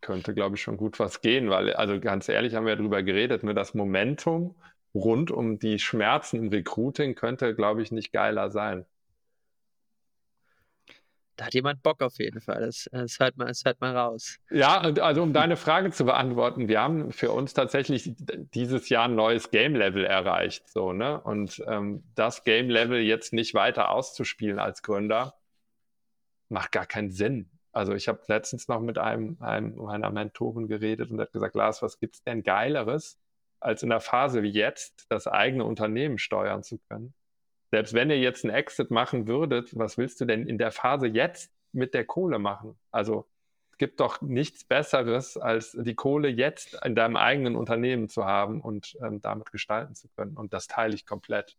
könnte, glaube ich, schon gut was gehen, weil, also ganz ehrlich, haben wir ja darüber geredet, nur ne, das Momentum rund um die Schmerzen im Recruiting könnte, glaube ich, nicht geiler sein. Da hat jemand Bock auf jeden Fall. Das, das, hört, man, das hört man raus. Ja, also um deine Frage zu beantworten, wir haben für uns tatsächlich dieses Jahr ein neues Game-Level erreicht. So, ne? Und ähm, das Game-Level jetzt nicht weiter auszuspielen als Gründer, macht gar keinen Sinn. Also ich habe letztens noch mit einem, einem meiner Mentoren geredet und hat gesagt, Lars, was gibt es denn Geileres, als in der Phase wie jetzt das eigene Unternehmen steuern zu können? Selbst wenn ihr jetzt einen Exit machen würdet, was willst du denn in der Phase jetzt mit der Kohle machen? Also es gibt doch nichts Besseres, als die Kohle jetzt in deinem eigenen Unternehmen zu haben und ähm, damit gestalten zu können. Und das teile ich komplett.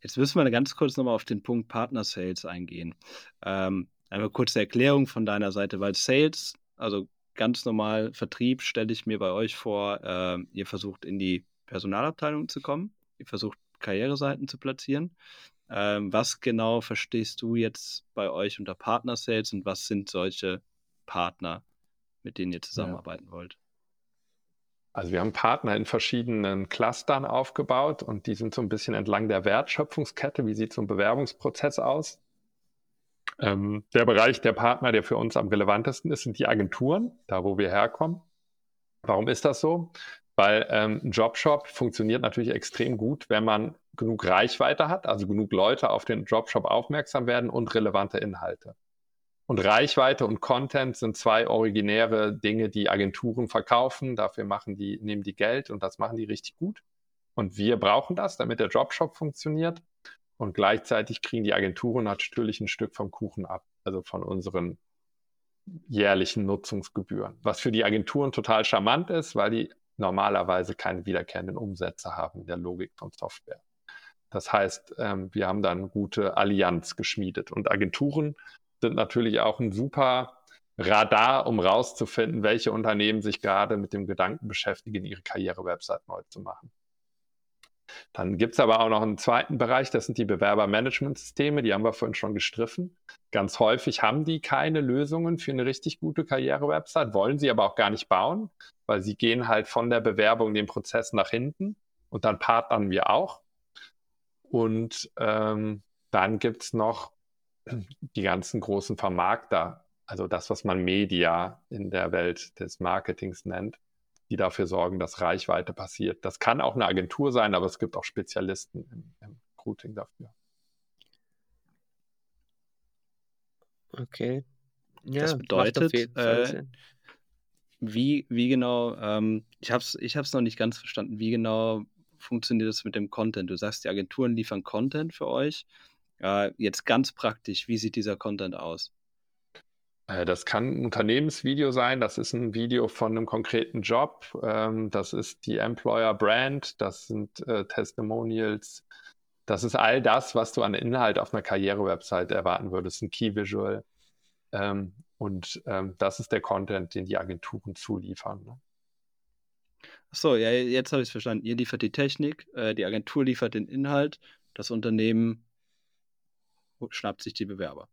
Jetzt müssen wir ganz kurz nochmal auf den Punkt Partner Sales eingehen. Ähm, einmal kurze Erklärung von deiner Seite, weil Sales, also ganz normal Vertrieb, stelle ich mir bei euch vor, äh, ihr versucht in die Personalabteilung zu kommen, ihr versucht Karriereseiten zu platzieren. Ähm, was genau verstehst du jetzt bei euch unter Partner Sales und was sind solche Partner, mit denen ihr zusammenarbeiten ja. wollt? Also wir haben Partner in verschiedenen Clustern aufgebaut und die sind so ein bisschen entlang der Wertschöpfungskette. Wie sieht so ein Bewerbungsprozess aus? Ähm, der Bereich der Partner, der für uns am relevantesten ist, sind die Agenturen, da wo wir herkommen. Warum ist das so? Weil ähm, ein Jobshop funktioniert natürlich extrem gut, wenn man genug Reichweite hat, also genug Leute auf den Jobshop aufmerksam werden und relevante Inhalte. Und Reichweite und Content sind zwei originäre Dinge, die Agenturen verkaufen. Dafür machen die, nehmen die Geld und das machen die richtig gut. Und wir brauchen das, damit der Dropshop funktioniert. Und gleichzeitig kriegen die Agenturen natürlich ein Stück vom Kuchen ab, also von unseren jährlichen Nutzungsgebühren. Was für die Agenturen total charmant ist, weil die normalerweise keine wiederkehrenden Umsätze haben in der Logik von Software. Das heißt, ähm, wir haben da eine gute Allianz geschmiedet. Und Agenturen sind natürlich auch ein super Radar, um rauszufinden, welche Unternehmen sich gerade mit dem Gedanken beschäftigen, ihre Karriere-Website neu zu machen. Dann gibt es aber auch noch einen zweiten Bereich, das sind die Bewerbermanagementsysteme, die haben wir vorhin schon gestriffen. Ganz häufig haben die keine Lösungen für eine richtig gute Karriere-Website, wollen sie aber auch gar nicht bauen, weil sie gehen halt von der Bewerbung den Prozess nach hinten und dann partnern wir auch. Und ähm, dann gibt es noch die ganzen großen Vermarkter, also das, was man Media in der Welt des Marketings nennt, die dafür sorgen, dass Reichweite passiert. Das kann auch eine Agentur sein, aber es gibt auch Spezialisten im, im Recruiting dafür. Okay. Ja, das bedeutet, äh, wie, wie genau, ähm, ich habe es ich noch nicht ganz verstanden, wie genau funktioniert das mit dem Content? Du sagst, die Agenturen liefern Content für euch. Äh, jetzt ganz praktisch, wie sieht dieser Content aus? Äh, das kann ein Unternehmensvideo sein, das ist ein Video von einem konkreten Job, ähm, das ist die Employer Brand, das sind äh, Testimonials Das ist all das, was du an Inhalt auf einer Karriere-Website erwarten würdest, ein Key Visual. Ähm, und ähm, das ist der Content, den die Agenturen zuliefern. Ne? Achso, ja, jetzt habe ich es verstanden. Ihr liefert die Technik, äh, die Agentur liefert den Inhalt, das Unternehmen schnappt sich die Bewerber.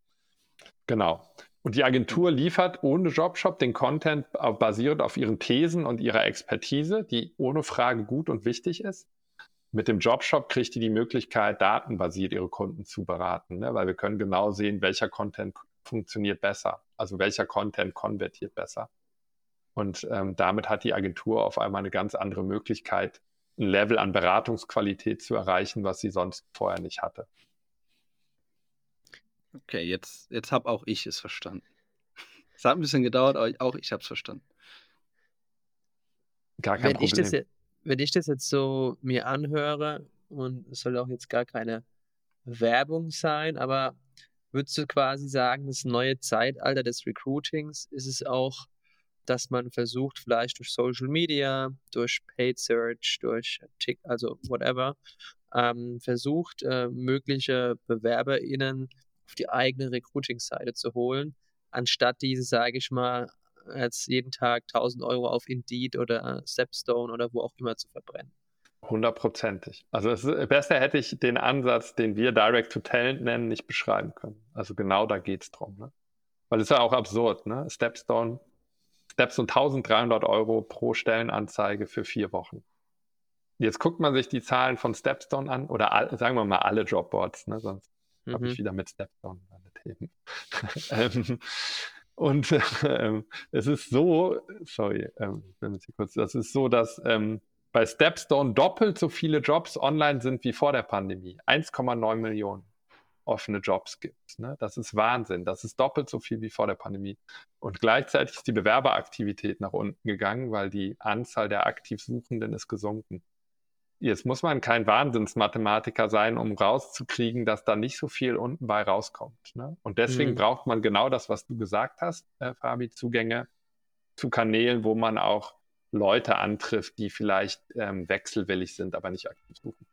Genau. Und die Agentur liefert ohne Jobshop den Content basierend auf ihren Thesen und ihrer Expertise, die ohne Frage gut und wichtig ist. Mit dem Jobshop kriegt ihr die Möglichkeit, datenbasiert ihre Kunden zu beraten, ne? weil wir können genau sehen, welcher Content funktioniert besser, also welcher Content konvertiert besser. Und ähm, damit hat die Agentur auf einmal eine ganz andere Möglichkeit, ein Level an Beratungsqualität zu erreichen, was sie sonst vorher nicht hatte. Okay, jetzt, jetzt habe auch ich es verstanden. Es hat ein bisschen gedauert, aber auch ich habe es verstanden. Gar kein wenn Problem. Ich das, wenn ich das jetzt so mir anhöre, und es soll auch jetzt gar keine Werbung sein, aber würdest du quasi sagen, das neue Zeitalter des Recruitings ist es auch, dass man versucht, vielleicht durch Social Media, durch Paid Search, durch Tick, also whatever, ähm, versucht, äh, mögliche BewerberInnen auf die eigene Recruiting-Seite zu holen, anstatt diese, sage ich mal, jetzt jeden Tag 1000 Euro auf Indeed oder Stepstone oder wo auch immer zu verbrennen. Hundertprozentig. Also ist, besser hätte ich den Ansatz, den wir Direct to Talent nennen, nicht beschreiben können. Also genau da geht es drum. Ne? Weil es ist ja auch absurd. Ne? Stepstone, Stepstone 1300 Euro pro Stellenanzeige für vier Wochen. Jetzt guckt man sich die Zahlen von Stepstone an oder all, sagen wir mal alle Jobboards, ne? sonst mhm. habe ich wieder mit Stepstone meine Themen. ähm, und ähm, es ist so, sorry, ähm, kurz, das ist so, dass ähm, bei Stepstone doppelt so viele Jobs online sind wie vor der Pandemie. 1,9 Millionen offene Jobs gibt es. Ne? Das ist Wahnsinn. Das ist doppelt so viel wie vor der Pandemie. Und gleichzeitig ist die Bewerberaktivität nach unten gegangen, weil die Anzahl der aktiv Suchenden ist gesunken. Jetzt muss man kein Wahnsinnsmathematiker sein, um rauszukriegen, dass da nicht so viel unten bei rauskommt. Ne? Und deswegen mhm. braucht man genau das, was du gesagt hast, äh, Fabi, Zugänge zu Kanälen, wo man auch Leute antrifft, die vielleicht ähm, wechselwillig sind, aber nicht aktiv suchen.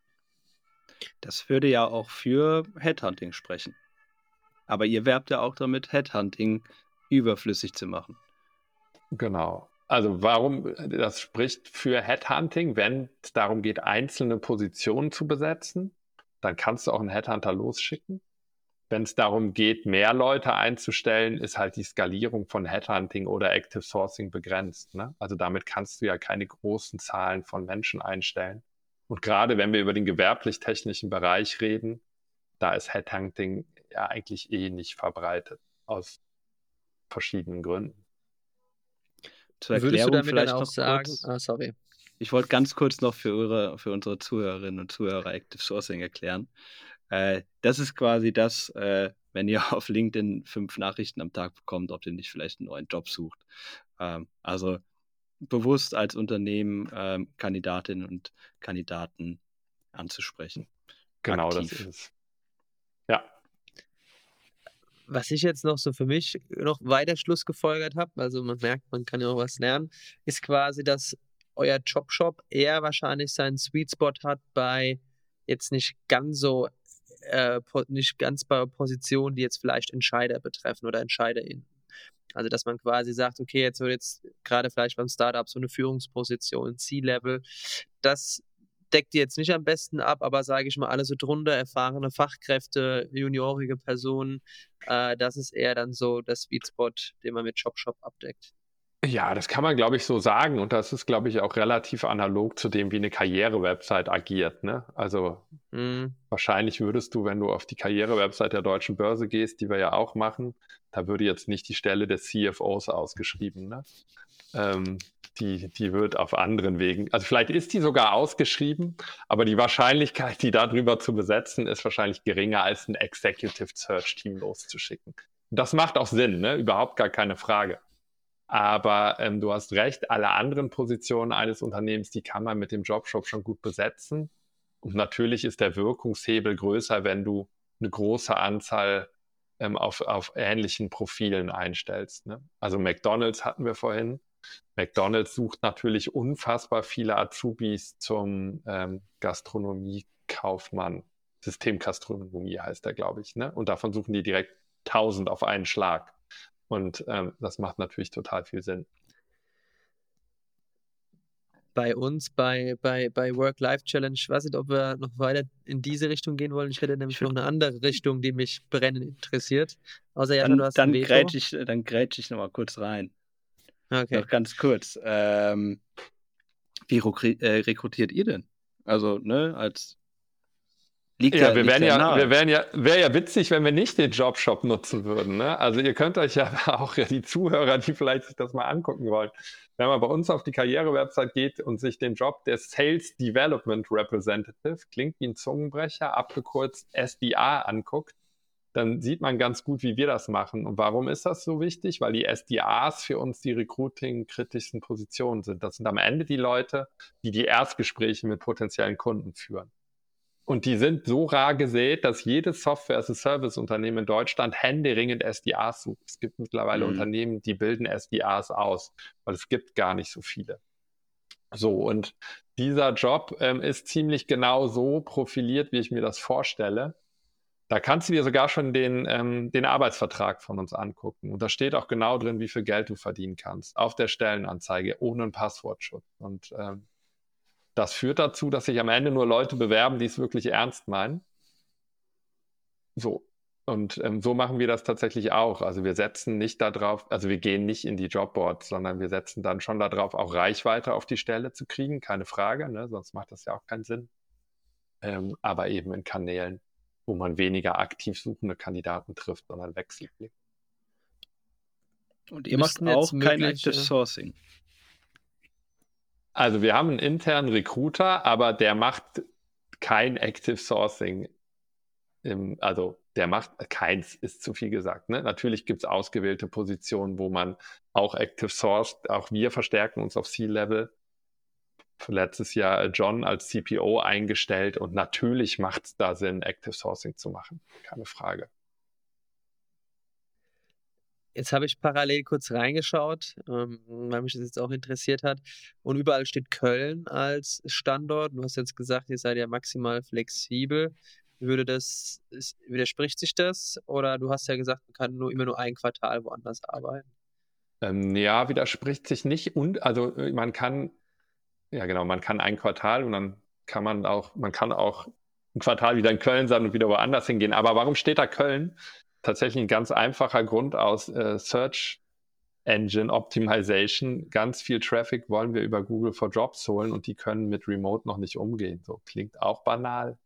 Das würde ja auch für Headhunting sprechen. Aber ihr werbt ja auch damit, Headhunting überflüssig zu machen. Genau. Also warum, das spricht für Headhunting, wenn es darum geht, einzelne Positionen zu besetzen, dann kannst du auch einen Headhunter losschicken. Wenn es darum geht, mehr Leute einzustellen, ist halt die Skalierung von Headhunting oder Active Sourcing begrenzt. Ne? Also damit kannst du ja keine großen Zahlen von Menschen einstellen. Und gerade wenn wir über den gewerblich-technischen Bereich reden, da ist Headhunting ja eigentlich eh nicht verbreitet, aus verschiedenen Gründen zur Erklärung Würdest du vielleicht noch sagen, kurz, ah, sorry. Ich wollte ganz kurz noch für, eure, für unsere Zuhörerinnen und Zuhörer Active Sourcing erklären. Äh, das ist quasi das, äh, wenn ihr auf LinkedIn fünf Nachrichten am Tag bekommt, ob ihr nicht vielleicht einen neuen Job sucht. Ähm, also bewusst als Unternehmen ähm, Kandidatinnen und Kandidaten anzusprechen. Genau, Aktiv. das ist es. Ja, was ich jetzt noch so für mich noch weiter Schluss gefolgert habe, also man merkt, man kann ja auch was lernen, ist quasi, dass euer Jobshop eher wahrscheinlich seinen Sweet Spot hat bei jetzt nicht ganz so, äh, nicht ganz bei Positionen, die jetzt vielleicht Entscheider betreffen oder EntscheiderInnen. Also, dass man quasi sagt, okay, jetzt wird jetzt gerade vielleicht beim Startup so eine Führungsposition, C-Level, das deckt die jetzt nicht am besten ab, aber sage ich mal, alle so drunter, erfahrene Fachkräfte, juniorige Personen, äh, das ist eher dann so der Sweet Spot, den man mit ShopShop abdeckt. Ja, das kann man, glaube ich, so sagen. Und das ist, glaube ich, auch relativ analog zu dem, wie eine Karriere-Website agiert. Ne? Also mm. wahrscheinlich würdest du, wenn du auf die Karriere-Website der Deutschen Börse gehst, die wir ja auch machen, da würde jetzt nicht die Stelle des CFOs ausgeschrieben. Ne? Ähm, die, die wird auf anderen Wegen, also vielleicht ist die sogar ausgeschrieben, aber die Wahrscheinlichkeit, die darüber zu besetzen, ist wahrscheinlich geringer als ein Executive Search Team loszuschicken. Das macht auch Sinn, ne? überhaupt gar keine Frage. Aber ähm, du hast recht, alle anderen Positionen eines Unternehmens, die kann man mit dem Jobshop schon gut besetzen. Und natürlich ist der Wirkungshebel größer, wenn du eine große Anzahl ähm, auf, auf ähnlichen Profilen einstellst. Ne? Also McDonald's hatten wir vorhin. McDonald's sucht natürlich unfassbar viele Azubis zum ähm, Gastronomiekaufmann. Systemgastronomie heißt der, glaube ich. Ne? Und davon suchen die direkt 1000 auf einen Schlag. Und ähm, das macht natürlich total viel Sinn bei uns bei, bei, bei Work-Life-Challenge. Ich weiß nicht, ob wir noch weiter in diese Richtung gehen wollen. Ich hätte nämlich noch eine andere Richtung, die mich brennend interessiert. Außer ja, dann, du hast dann grätsch ich, dann grätsch ich nochmal kurz rein. Okay. Noch ganz kurz. Ähm, wie äh, rekrutiert ihr denn? Also, ne, als Liegt ja, ja wir wären ja, wir wären ja, wäre ja witzig, wenn wir nicht den Jobshop nutzen würden. Ne? Also ihr könnt euch ja auch ja die Zuhörer, die vielleicht sich das mal angucken wollen, wenn man bei uns auf die Karriere-Website geht und sich den Job der Sales Development Representative, klingt wie ein Zungenbrecher, abgekürzt SDA anguckt, dann sieht man ganz gut, wie wir das machen. Und warum ist das so wichtig? Weil die SDAs für uns die recruiting-kritischsten Positionen sind. Das sind am Ende die Leute, die die Erstgespräche mit potenziellen Kunden führen. Und die sind so rar gesät, dass jedes Software-as-a-Service-Unternehmen in Deutschland händeringend SDAs sucht. Es gibt mittlerweile mhm. Unternehmen, die bilden SDAs aus, weil es gibt gar nicht so viele. So, und dieser Job ähm, ist ziemlich genau so profiliert, wie ich mir das vorstelle. Da kannst du dir sogar schon den, ähm, den Arbeitsvertrag von uns angucken. Und da steht auch genau drin, wie viel Geld du verdienen kannst. Auf der Stellenanzeige, ohne einen Passwortschutz. Und ähm, das führt dazu, dass sich am Ende nur Leute bewerben, die es wirklich ernst meinen. So. Und ähm, so machen wir das tatsächlich auch. Also wir setzen nicht darauf, also wir gehen nicht in die Jobboards, sondern wir setzen dann schon darauf, auch Reichweite auf die Stelle zu kriegen, keine Frage, ne? sonst macht das ja auch keinen Sinn. Ähm, aber eben in Kanälen, wo man weniger aktiv suchende Kandidaten trifft, sondern Wechselblick. Und ihr macht auch kein Active Sourcing. Also wir haben einen internen Recruiter, aber der macht kein Active Sourcing. Im, also der macht keins, ist zu viel gesagt. Ne? Natürlich gibt es ausgewählte Positionen, wo man auch Active Source, auch wir verstärken uns auf C-Level. Letztes Jahr John als CPO eingestellt und natürlich macht es da Sinn, Active Sourcing zu machen. Keine Frage. Jetzt habe ich parallel kurz reingeschaut, ähm, weil mich das jetzt auch interessiert hat. Und überall steht Köln als Standort. Du hast jetzt gesagt, ihr seid ja maximal flexibel. Würde das, ist, widerspricht sich das? Oder du hast ja gesagt, man kann nur immer nur ein Quartal woanders arbeiten. Ähm, ja, widerspricht sich nicht. Und also äh, man kann, ja genau, man kann ein Quartal und dann kann man auch, man kann auch ein Quartal wieder in Köln sein und wieder woanders hingehen. Aber warum steht da Köln? tatsächlich ein ganz einfacher Grund aus äh, Search Engine Optimization. Ganz viel Traffic wollen wir über Google for Jobs holen und die können mit Remote noch nicht umgehen. So klingt auch banal,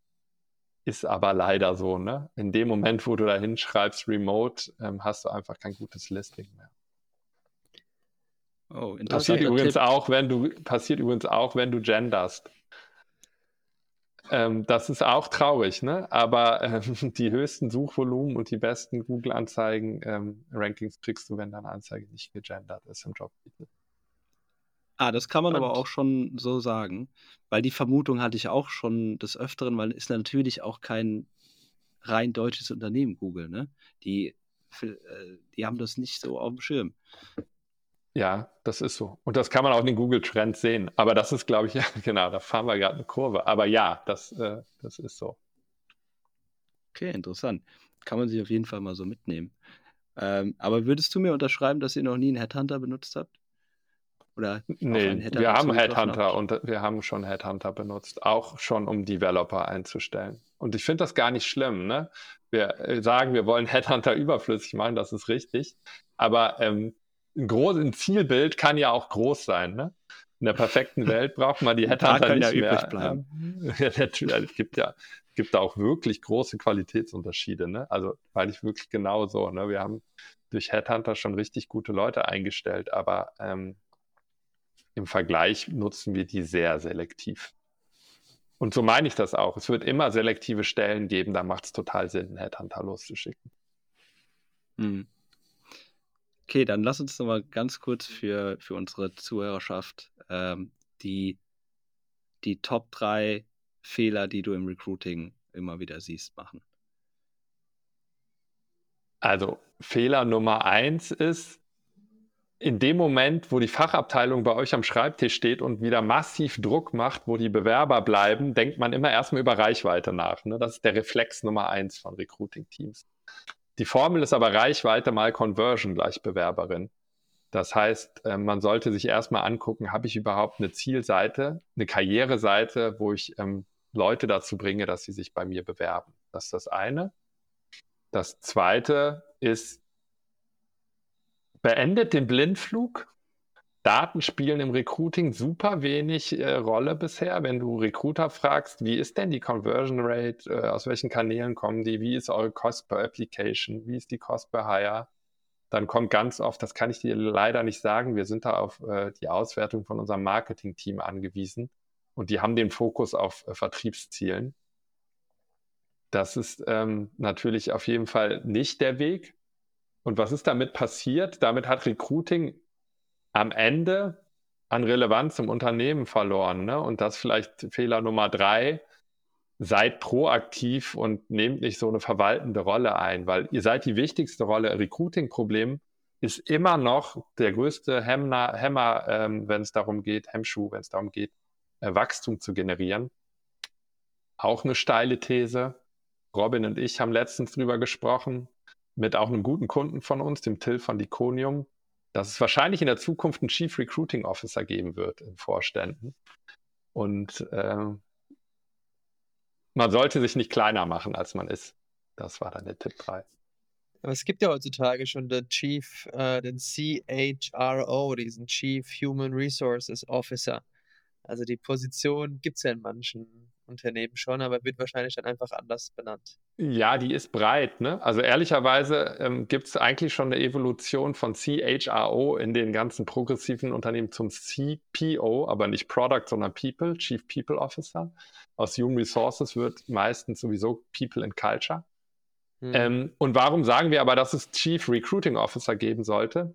ist aber leider so. Ne? In dem Moment, wo du da hinschreibst Remote, ähm, hast du einfach kein gutes Listing mehr. Oh, passiert übrigens Tipp. auch, wenn du passiert übrigens auch, wenn du genderst. Ähm, das ist auch traurig, ne? aber ähm, die höchsten Suchvolumen und die besten Google-Anzeigen, ähm, Rankings kriegst du, wenn deine Anzeige nicht gegendert ist im Job. Ah, das kann man und, aber auch schon so sagen, weil die Vermutung hatte ich auch schon des Öfteren, weil ist natürlich auch kein rein deutsches Unternehmen, Google, ne? Die, äh, die haben das nicht so auf dem Schirm. Ja, das ist so. Und das kann man auch in den Google Trends sehen. Aber das ist, glaube ich, ja, genau, da fahren wir gerade eine Kurve. Aber ja, das, äh, das ist so. Okay, interessant. Kann man sich auf jeden Fall mal so mitnehmen. Ähm, aber würdest du mir unterschreiben, dass ihr noch nie einen Headhunter benutzt habt? Oder nee, wir haben Headhunter und wir haben schon Headhunter benutzt, auch schon um Developer einzustellen. Und ich finde das gar nicht schlimm. Ne? Wir äh, sagen, wir wollen Headhunter überflüssig machen, das ist richtig. Aber ähm, ein, groß, ein Zielbild kann ja auch groß sein. Ne? In der perfekten Welt braucht man die Headhunter nicht ja mehr. Bleiben. Ja, es gibt ja gibt da auch wirklich große Qualitätsunterschiede. Ne? Also weil ich wirklich genau so. Ne? Wir haben durch Headhunter schon richtig gute Leute eingestellt, aber ähm, im Vergleich nutzen wir die sehr selektiv. Und so meine ich das auch. Es wird immer selektive Stellen geben, da macht es total Sinn, einen Headhunter loszuschicken. Hm. Okay, dann lass uns noch mal ganz kurz für, für unsere Zuhörerschaft ähm, die, die Top 3 Fehler, die du im Recruiting immer wieder siehst, machen. Also Fehler Nummer eins ist, in dem Moment, wo die Fachabteilung bei euch am Schreibtisch steht und wieder massiv Druck macht, wo die Bewerber bleiben, denkt man immer erstmal über Reichweite nach. Ne? Das ist der Reflex Nummer eins von Recruiting-Teams. Die Formel ist aber Reichweite mal Conversion gleich Bewerberin. Das heißt, äh, man sollte sich erstmal angucken, habe ich überhaupt eine Zielseite, eine Karriereseite, wo ich ähm, Leute dazu bringe, dass sie sich bei mir bewerben. Das ist das eine. Das zweite ist, beendet den Blindflug. Daten spielen im Recruiting super wenig äh, Rolle bisher. Wenn du Recruiter fragst, wie ist denn die Conversion Rate, äh, aus welchen Kanälen kommen die, wie ist eure Cost per Application, wie ist die Cost per Hire, dann kommt ganz oft, das kann ich dir leider nicht sagen, wir sind da auf äh, die Auswertung von unserem Marketing-Team angewiesen und die haben den Fokus auf äh, Vertriebszielen. Das ist ähm, natürlich auf jeden Fall nicht der Weg. Und was ist damit passiert? Damit hat Recruiting am Ende an Relevanz im Unternehmen verloren. Ne? Und das vielleicht Fehler Nummer drei. Seid proaktiv und nehmt nicht so eine verwaltende Rolle ein, weil ihr seid die wichtigste Rolle. Recruiting-Problem ist immer noch der größte Hemmer, Hämmer, ähm, wenn es darum geht, Hemmschuh, wenn es darum geht, äh, Wachstum zu generieren. Auch eine steile These. Robin und ich haben letztens drüber gesprochen, mit auch einem guten Kunden von uns, dem Till von Diconium, dass es wahrscheinlich in der Zukunft einen Chief Recruiting Officer geben wird in Vorständen. Und äh, man sollte sich nicht kleiner machen, als man ist. Das war dann der Tipp 3. Aber es gibt ja heutzutage schon den Chief, äh, den CHRO, diesen Chief Human Resources Officer. Also die Position gibt es ja in manchen Unternehmen schon, aber wird wahrscheinlich dann einfach anders benannt. Ja, die ist breit. Ne? Also ehrlicherweise ähm, gibt es eigentlich schon eine Evolution von CHRO in den ganzen progressiven Unternehmen zum CPO, aber nicht Product, sondern People, Chief People Officer. Aus Human Resources wird meistens sowieso People and Culture. Hm. Ähm, und warum sagen wir aber, dass es Chief Recruiting Officer geben sollte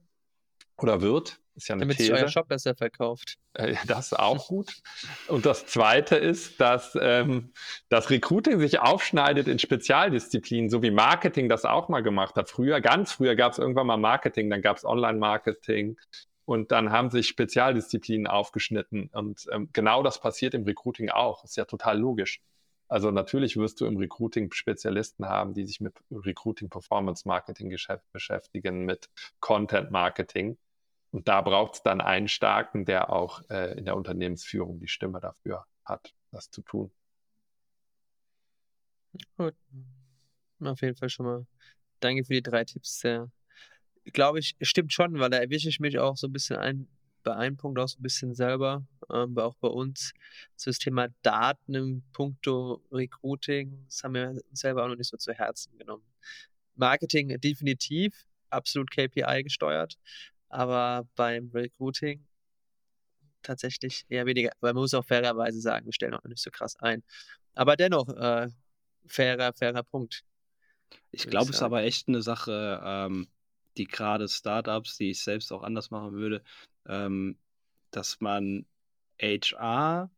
oder wird? Ist ja eine Damit These. sich euer Shop besser verkauft. Äh, das ist auch gut. Und das Zweite ist, dass ähm, das Recruiting sich aufschneidet in Spezialdisziplinen, so wie Marketing das auch mal gemacht hat. Früher, ganz früher gab es irgendwann mal Marketing, dann gab es Online-Marketing und dann haben sich Spezialdisziplinen aufgeschnitten. Und ähm, genau das passiert im Recruiting auch. Ist ja total logisch. Also natürlich wirst du im Recruiting Spezialisten haben, die sich mit Recruiting Performance Marketing beschäftigen, mit Content Marketing. Und da braucht es dann einen Starken, der auch äh, in der Unternehmensführung die Stimme dafür hat, das zu tun. Gut. Auf jeden Fall schon mal danke für die drei Tipps. Sehr, glaube ich, stimmt schon, weil da erwische ich mich auch so ein bisschen ein, bei einem Punkt auch so ein bisschen selber, ähm, auch bei uns, so das Thema Daten im Punkto Recruiting, das haben wir selber auch noch nicht so zu Herzen genommen. Marketing definitiv, absolut KPI gesteuert, aber beim Recruiting tatsächlich eher weniger. Weil man muss auch fairerweise sagen, wir stellen auch nicht so krass ein. Aber dennoch, äh, fairer, fairer Punkt. Ich glaube, es ist aber echt eine Sache, ähm, die gerade Startups, die ich selbst auch anders machen würde, ähm, dass man HR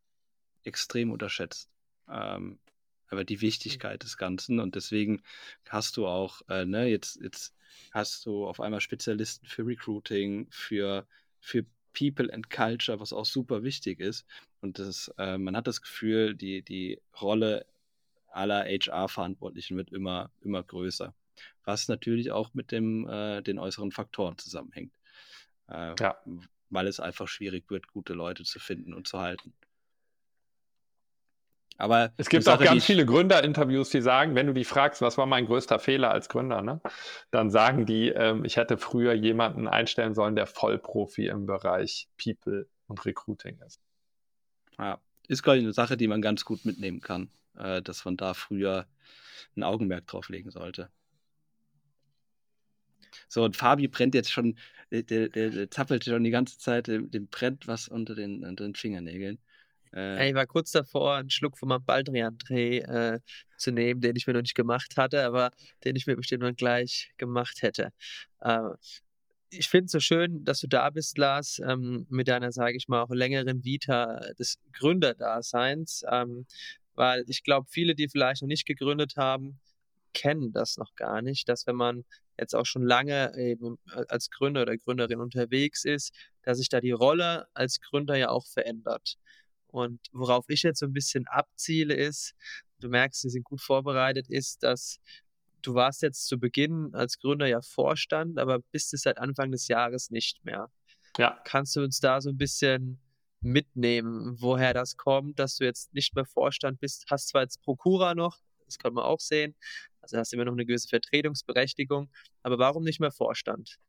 extrem unterschätzt. Ähm, aber die Wichtigkeit des Ganzen und deswegen hast du auch, äh, ne, jetzt, jetzt hast du auf einmal Spezialisten für Recruiting, für, für People and Culture, was auch super wichtig ist. Und das, äh, man hat das Gefühl, die, die Rolle aller HR-Verantwortlichen wird immer, immer größer. Was natürlich auch mit dem, äh, den äußeren Faktoren zusammenhängt. Äh, ja. Weil es einfach schwierig wird, gute Leute zu finden und zu halten. Aber es gibt auch ganz viele Gründerinterviews, die sagen, wenn du die fragst, was war mein größter Fehler als Gründer, ne? dann sagen die, ähm, ich hätte früher jemanden einstellen sollen, der Vollprofi im Bereich People und Recruiting ist. Ja, ist, glaube ich, eine Sache, die man ganz gut mitnehmen kann, äh, dass man da früher ein Augenmerk drauf legen sollte. So, und Fabi brennt jetzt schon, der, der, der zappelt schon die ganze Zeit, dem, dem brennt was unter den, unter den Fingernägeln. Äh, ich war kurz davor, einen Schluck von meinem Baldrian-Dreh äh, zu nehmen, den ich mir noch nicht gemacht hatte, aber den ich mir bestimmt noch gleich gemacht hätte. Äh, ich finde es so schön, dass du da bist, Lars, ähm, mit deiner, sage ich mal, auch längeren Vita des Gründerdaseins, ähm, weil ich glaube, viele, die vielleicht noch nicht gegründet haben, kennen das noch gar nicht, dass wenn man jetzt auch schon lange eben als Gründer oder Gründerin unterwegs ist, dass sich da die Rolle als Gründer ja auch verändert. Und worauf ich jetzt so ein bisschen abziele ist, du merkst, sie sind gut vorbereitet, ist, dass du warst jetzt zu Beginn als Gründer ja Vorstand, aber bist es seit Anfang des Jahres nicht mehr. Ja. Kannst du uns da so ein bisschen mitnehmen, woher das kommt, dass du jetzt nicht mehr Vorstand bist? Hast zwar jetzt Prokura noch, das kann man auch sehen, also hast du immer noch eine gewisse Vertretungsberechtigung, aber warum nicht mehr Vorstand?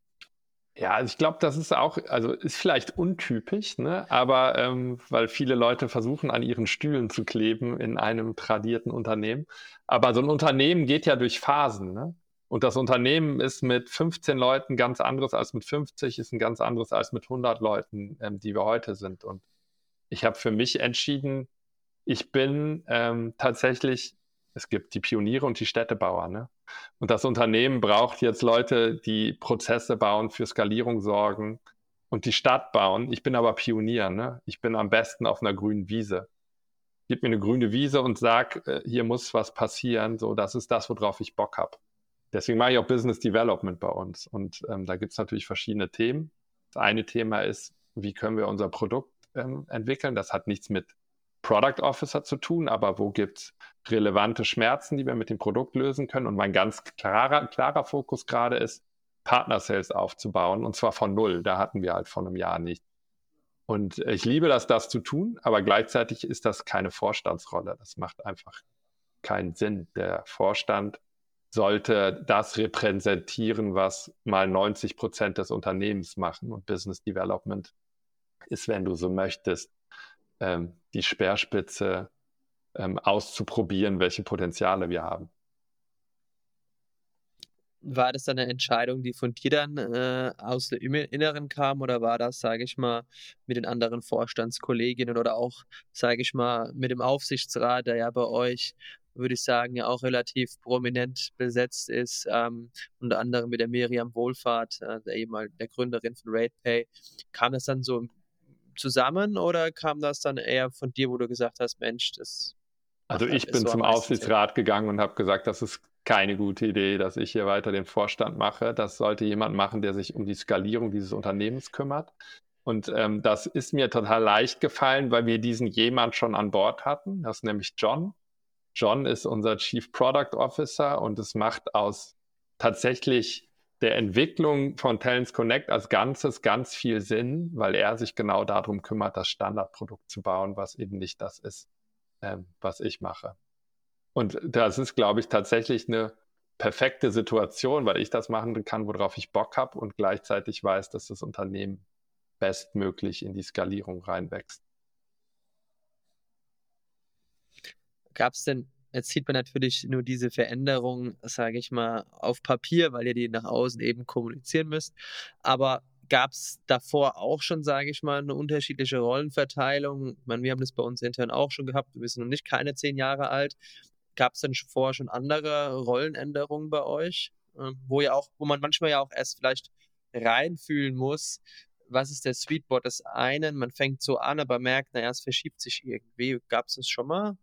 Ja, also ich glaube, das ist auch, also ist vielleicht untypisch, ne? aber ähm, weil viele Leute versuchen, an ihren Stühlen zu kleben in einem tradierten Unternehmen. Aber so ein Unternehmen geht ja durch Phasen. Ne? Und das Unternehmen ist mit 15 Leuten ganz anderes als mit 50, ist ein ganz anderes als mit 100 Leuten, ähm, die wir heute sind. Und ich habe für mich entschieden, ich bin ähm, tatsächlich es gibt die Pioniere und die Städtebauer. Ne? Und das Unternehmen braucht jetzt Leute, die Prozesse bauen, für Skalierung sorgen und die Stadt bauen. Ich bin aber Pionier. Ne? Ich bin am besten auf einer grünen Wiese. Gib mir eine grüne Wiese und sag, äh, hier muss was passieren. So, das ist das, worauf ich Bock habe. Deswegen mache ich auch Business Development bei uns. Und ähm, da gibt es natürlich verschiedene Themen. Das eine Thema ist, wie können wir unser Produkt ähm, entwickeln? Das hat nichts mit Product Officer zu tun, aber wo gibt es relevante Schmerzen, die wir mit dem Produkt lösen können? Und mein ganz klarer, klarer Fokus gerade ist, Partner Sales aufzubauen und zwar von null. Da hatten wir halt vor einem Jahr nicht. Und ich liebe das, das zu tun, aber gleichzeitig ist das keine Vorstandsrolle. Das macht einfach keinen Sinn. Der Vorstand sollte das repräsentieren, was mal 90 Prozent des Unternehmens machen. Und Business Development ist, wenn du so möchtest, ähm, die Speerspitze ähm, auszuprobieren, welche Potenziale wir haben. War das dann eine Entscheidung, die von dir dann äh, aus dem Inneren kam oder war das, sage ich mal, mit den anderen Vorstandskolleginnen oder auch, sage ich mal, mit dem Aufsichtsrat, der ja bei euch, würde ich sagen, ja auch relativ prominent besetzt ist, ähm, unter anderem mit der Miriam Wohlfahrt, äh, der eben der Gründerin von RatePay. Kam das dann so zusammen oder kam das dann eher von dir, wo du gesagt hast, Mensch, das. Also ich bin so zum Aufsichtsrat gegangen und habe gesagt, das ist keine gute Idee, dass ich hier weiter den Vorstand mache. Das sollte jemand machen, der sich um die Skalierung dieses Unternehmens kümmert. Und ähm, das ist mir total leicht gefallen, weil wir diesen jemand schon an Bord hatten. Das ist nämlich John. John ist unser Chief Product Officer und es macht aus tatsächlich der Entwicklung von Talents Connect als Ganzes ganz viel Sinn, weil er sich genau darum kümmert, das Standardprodukt zu bauen, was eben nicht das ist, ähm, was ich mache. Und das ist, glaube ich, tatsächlich eine perfekte Situation, weil ich das machen kann, worauf ich Bock habe und gleichzeitig weiß, dass das Unternehmen bestmöglich in die Skalierung reinwächst. Gab es denn Jetzt sieht man natürlich nur diese Veränderung, sage ich mal, auf Papier, weil ihr die nach außen eben kommunizieren müsst. Aber gab es davor auch schon, sage ich mal, eine unterschiedliche Rollenverteilung? Ich meine, wir haben das bei uns intern auch schon gehabt. Wir sind noch nicht keine zehn Jahre alt. Gab es denn vorher schon andere Rollenänderungen bei euch, ähm, wo ja auch, wo man manchmal ja auch erst vielleicht reinfühlen muss, was ist der Sweetbot des einen? Man fängt so an, aber merkt, naja, es verschiebt sich irgendwie. Gab es das schon mal?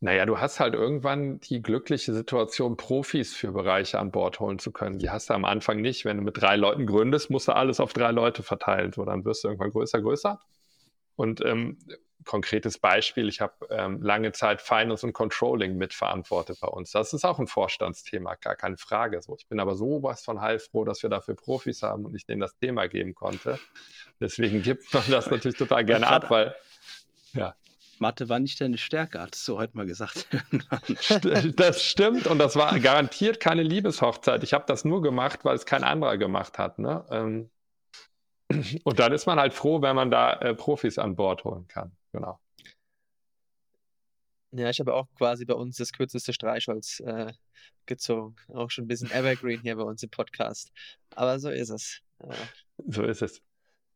Naja, du hast halt irgendwann die glückliche Situation, Profis für Bereiche an Bord holen zu können. Die hast du am Anfang nicht. Wenn du mit drei Leuten gründest, musst du alles auf drei Leute verteilen. So, dann wirst du irgendwann größer, größer. Und ähm, konkretes Beispiel, ich habe ähm, lange Zeit Finance und Controlling mitverantwortet bei uns. Das ist auch ein Vorstandsthema, gar keine Frage. So, ich bin aber sowas von heilfroh, dass wir dafür Profis haben und ich denen das Thema geben konnte. Deswegen gibt man das natürlich total gerne ab, weil ja. Mathe war nicht deine Stärke, hattest du heute mal gesagt. das stimmt und das war garantiert keine Liebeshochzeit. Ich habe das nur gemacht, weil es kein anderer gemacht hat. Ne? Ähm, und dann ist man halt froh, wenn man da äh, Profis an Bord holen kann. Genau. Ja, ich habe auch quasi bei uns das kürzeste Streichholz äh, gezogen. Auch schon ein bisschen Evergreen hier bei uns im Podcast. Aber so ist es. Äh. So ist es.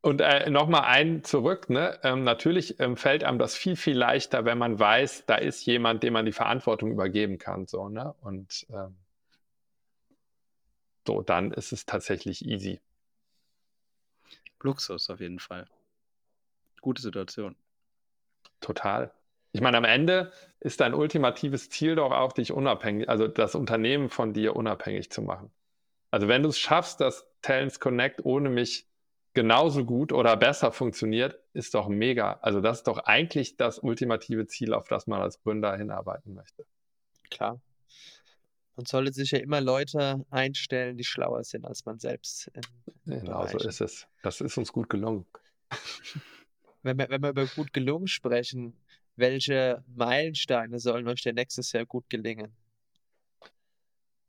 Und äh, nochmal ein zurück, ne? Ähm, natürlich ähm, fällt einem das viel, viel leichter, wenn man weiß, da ist jemand, dem man die Verantwortung übergeben kann. So, ne? Und ähm, so, dann ist es tatsächlich easy. Luxus auf jeden Fall. Gute Situation. Total. Ich meine, am Ende ist dein ultimatives Ziel doch auch, dich unabhängig, also das Unternehmen von dir unabhängig zu machen. Also wenn du es schaffst, dass Talents Connect ohne mich genauso gut oder besser funktioniert, ist doch mega. Also das ist doch eigentlich das ultimative Ziel, auf das man als Gründer hinarbeiten möchte. Klar. Man sollte sich ja immer Leute einstellen, die schlauer sind als man selbst. Genau so ist es. Das ist uns gut gelungen. Wenn wir, wenn wir über gut gelungen sprechen, welche Meilensteine sollen euch denn nächstes Jahr gut gelingen?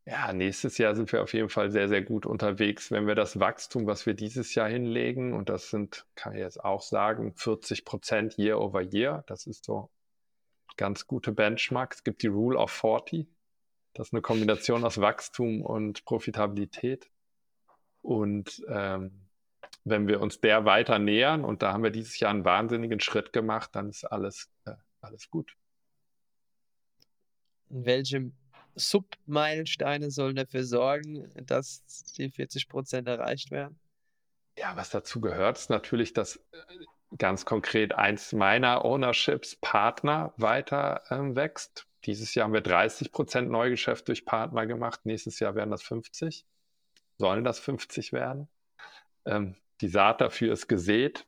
Ja, nächstes Jahr sind wir auf jeden Fall sehr, sehr gut unterwegs, wenn wir das Wachstum, was wir dieses Jahr hinlegen, und das sind, kann ich jetzt auch sagen, 40 Prozent year over year. Das ist so ganz gute Benchmark. Es gibt die Rule of 40. Das ist eine Kombination aus Wachstum und Profitabilität. Und ähm, wenn wir uns der weiter nähern, und da haben wir dieses Jahr einen wahnsinnigen Schritt gemacht, dann ist alles, äh, alles gut. In welchem Submeilensteine sollen dafür sorgen, dass die 40 Prozent erreicht werden? Ja, was dazu gehört, ist natürlich, dass äh, ganz konkret eins meiner Ownerships Partner weiter ähm, wächst. Dieses Jahr haben wir 30 Prozent Neugeschäft durch Partner gemacht. Nächstes Jahr werden das 50. Sollen das 50 werden? Ähm, die Saat dafür ist gesät.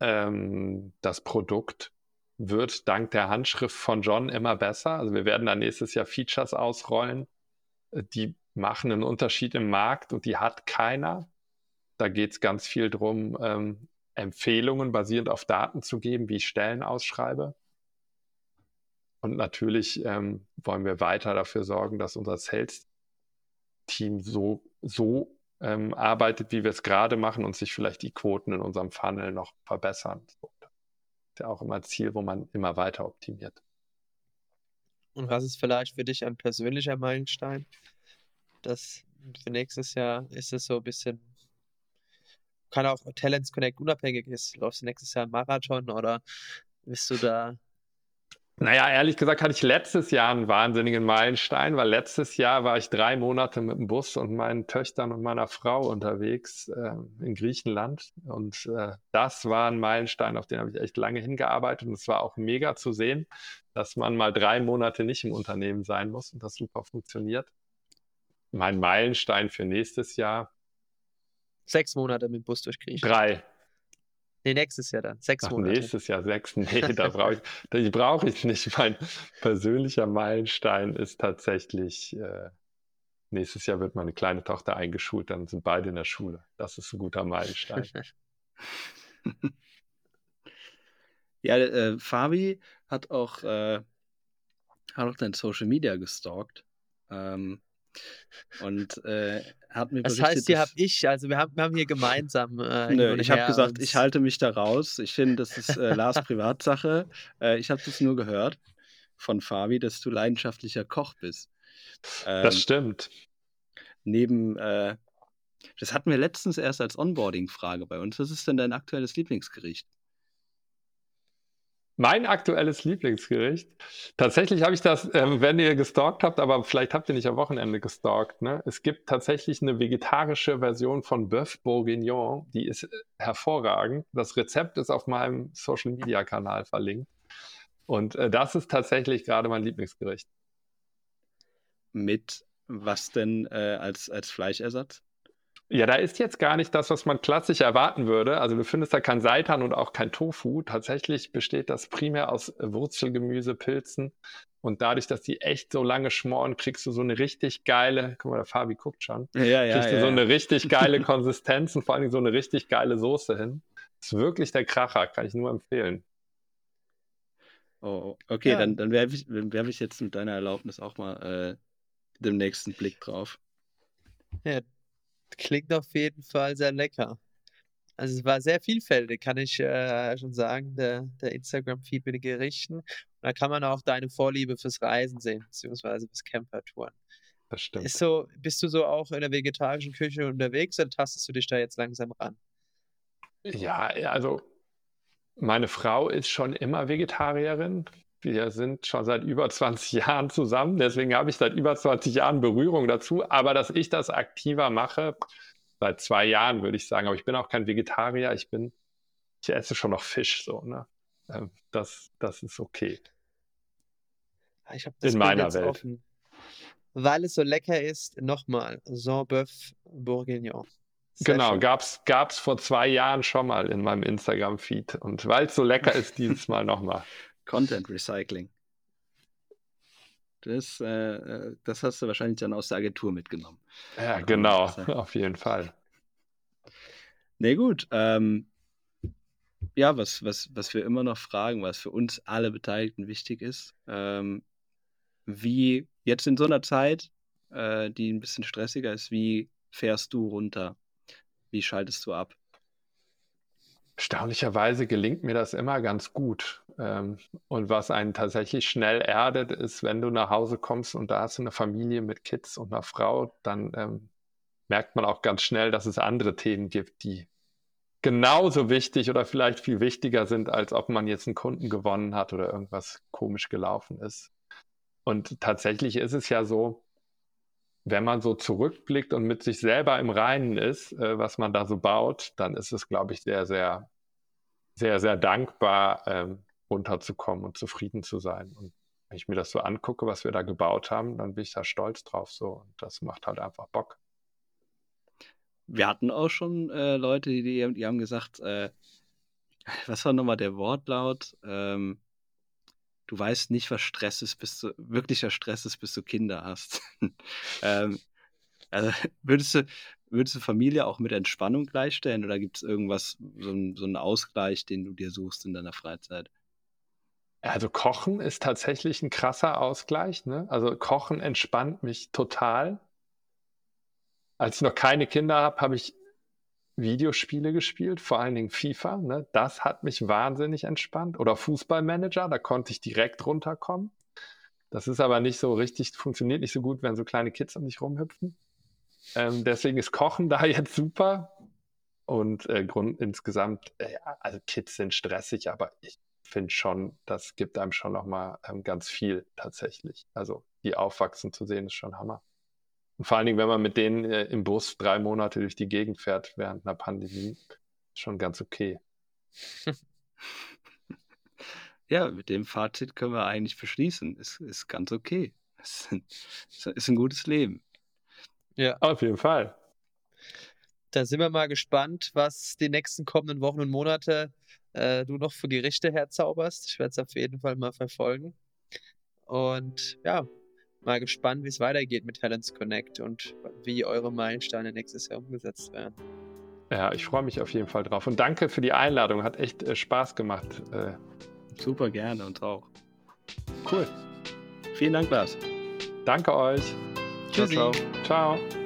Ähm, das Produkt wird dank der Handschrift von John immer besser. Also wir werden dann nächstes Jahr Features ausrollen, äh, die machen einen Unterschied im Markt und die hat keiner. Da geht es ganz viel darum, ähm, Empfehlungen basierend auf Daten zu geben, wie ich Stellen ausschreibe. Und natürlich ähm, wollen wir weiter dafür sorgen, dass unser Sales-Team so, so ähm, arbeitet, wie wir es gerade machen und sich vielleicht die Quoten in unserem Funnel noch verbessern. So, auch immer Ziel, wo man immer weiter optimiert. Und was ist vielleicht für dich ein persönlicher Meilenstein? Das für nächstes Jahr ist es so ein bisschen, kann auch Talents Connect unabhängig ist. Läufst du nächstes Jahr einen Marathon oder bist du da naja, ehrlich gesagt hatte ich letztes Jahr einen wahnsinnigen Meilenstein, weil letztes Jahr war ich drei Monate mit dem Bus und meinen Töchtern und meiner Frau unterwegs äh, in Griechenland. Und äh, das war ein Meilenstein, auf den habe ich echt lange hingearbeitet. Und es war auch mega zu sehen, dass man mal drei Monate nicht im Unternehmen sein muss und das super funktioniert. Mein Meilenstein für nächstes Jahr. Sechs Monate mit dem Bus durch Griechenland. Drei. Nee, nächstes Jahr dann. Sechs Ach, Monate. nächstes Jahr sechs. Nee, da brauche ich, die brauche ich nicht. Mein persönlicher Meilenstein ist tatsächlich, äh, nächstes Jahr wird meine kleine Tochter eingeschult, dann sind beide in der Schule. Das ist ein guter Meilenstein. ja, äh, Fabi hat auch, äh, hat auch dein Social Media gestalkt. Ähm, und äh, hat mir Das heißt, hier habe ich, also wir haben, wir haben hier gemeinsam. Äh, Nö, ich habe gesagt, ich halte mich da raus. Ich finde, das ist äh, Lars Privatsache. Äh, ich habe das nur gehört von Fabi, dass du leidenschaftlicher Koch bist. Ähm, das stimmt. Neben, äh, das hatten wir letztens erst als Onboarding-Frage bei uns. Was ist denn dein aktuelles Lieblingsgericht? Mein aktuelles Lieblingsgericht. Tatsächlich habe ich das, ähm, wenn ihr gestalkt habt, aber vielleicht habt ihr nicht am Wochenende gestalkt. Ne? Es gibt tatsächlich eine vegetarische Version von Bœuf Bourguignon, die ist äh, hervorragend. Das Rezept ist auf meinem Social Media Kanal verlinkt. Und äh, das ist tatsächlich gerade mein Lieblingsgericht. Mit was denn äh, als, als Fleischersatz? Ja, da ist jetzt gar nicht das, was man klassisch erwarten würde. Also du findest da kein Seitan und auch kein Tofu. Tatsächlich besteht das primär aus Wurzelgemüse, Pilzen. Und dadurch, dass die echt so lange schmoren, kriegst du so eine richtig geile, guck mal, der Fabi guckt schon, ja, ja, kriegst du ja. so eine richtig geile Konsistenz und vor allem so eine richtig geile Soße hin. Das ist wirklich der Kracher, kann ich nur empfehlen. Oh, okay, ja. dann, dann werfe ich, werf ich jetzt mit deiner Erlaubnis auch mal äh, den nächsten Blick drauf. Ja, Klingt auf jeden Fall sehr lecker. Also es war sehr vielfältig, kann ich äh, schon sagen, der, der Instagram-Feed mit den Gerichten. Und da kann man auch deine Vorliebe fürs Reisen sehen, beziehungsweise fürs Campertouren. Das stimmt. Ist so, bist du so auch in der vegetarischen Küche unterwegs oder tastest du dich da jetzt langsam ran? Ja, also meine Frau ist schon immer Vegetarierin. Wir sind schon seit über 20 Jahren zusammen, deswegen habe ich seit über 20 Jahren Berührung dazu. Aber dass ich das aktiver mache, seit zwei Jahren würde ich sagen. Aber ich bin auch kein Vegetarier. Ich bin, ich esse schon noch Fisch so. Ne? Ähm, das, das ist okay. Ah, ich habe das In meiner Welt. offen. Weil es so lecker ist, nochmal Saint-Bœuf Bourguignon. Sehr Genau, gab's, gab's vor zwei Jahren schon mal in meinem Instagram-Feed. Und weil es so lecker ist, dieses Mal nochmal. Content Recycling. Das, äh, äh, das hast du wahrscheinlich dann aus der Agentur mitgenommen. Ja, genau, auf jeden Fall. Nee, gut. Ähm, ja, was, was, was wir immer noch fragen, was für uns alle Beteiligten wichtig ist, ähm, wie jetzt in so einer Zeit, äh, die ein bisschen stressiger ist, wie fährst du runter? Wie schaltest du ab? Erstaunlicherweise gelingt mir das immer ganz gut. Ähm, und was einen tatsächlich schnell erdet, ist, wenn du nach Hause kommst und da hast du eine Familie mit Kids und einer Frau, dann ähm, merkt man auch ganz schnell, dass es andere Themen gibt, die genauso wichtig oder vielleicht viel wichtiger sind, als ob man jetzt einen Kunden gewonnen hat oder irgendwas komisch gelaufen ist. Und tatsächlich ist es ja so, wenn man so zurückblickt und mit sich selber im Reinen ist, äh, was man da so baut, dann ist es, glaube ich, sehr, sehr, sehr, sehr dankbar, ähm, runterzukommen und zufrieden zu sein. Und wenn ich mir das so angucke, was wir da gebaut haben, dann bin ich da stolz drauf so. Und das macht halt einfach Bock. Wir hatten auch schon äh, Leute, die, die, haben gesagt, äh, was war nochmal der Wortlaut? Ähm, du weißt nicht, was Stress ist, bis du, wirklicher Stress ist, bis du Kinder hast. ähm, also würdest du, würdest du Familie auch mit Entspannung gleichstellen oder gibt es irgendwas, so, ein, so einen Ausgleich, den du dir suchst in deiner Freizeit? Also Kochen ist tatsächlich ein krasser Ausgleich. Ne? Also Kochen entspannt mich total. Als ich noch keine Kinder habe, habe ich Videospiele gespielt, vor allen Dingen FIFA. Ne? Das hat mich wahnsinnig entspannt. Oder Fußballmanager, da konnte ich direkt runterkommen. Das ist aber nicht so richtig, funktioniert nicht so gut, wenn so kleine Kids um dich rumhüpfen. Ähm, deswegen ist Kochen da jetzt super. Und äh, Grund insgesamt, äh, also Kids sind stressig, aber ich finde schon, das gibt einem schon nochmal ähm, ganz viel tatsächlich. Also die aufwachsen zu sehen, ist schon Hammer. Und vor allen Dingen, wenn man mit denen äh, im Bus drei Monate durch die Gegend fährt während einer Pandemie, ist schon ganz okay. Ja, mit dem Fazit können wir eigentlich beschließen. Ist, ist ganz okay. Ist, ein- ist ein gutes Leben. Ja, Auf jeden Fall. da sind wir mal gespannt, was die nächsten kommenden Wochen und Monate äh, du noch für Gerichte herzauberst. Ich werde es auf jeden Fall mal verfolgen. Und ja, mal gespannt, wie es weitergeht mit Talents Connect und wie eure Meilensteine nächstes Jahr umgesetzt werden. Ja, ich freue mich auf jeden Fall drauf. Und danke für die Einladung. Hat echt äh, Spaß gemacht. Äh, Super gerne und auch. cool. Vielen Dank, Lars. Danke euch. Ciao, Tschüssi. ciao. Ciao.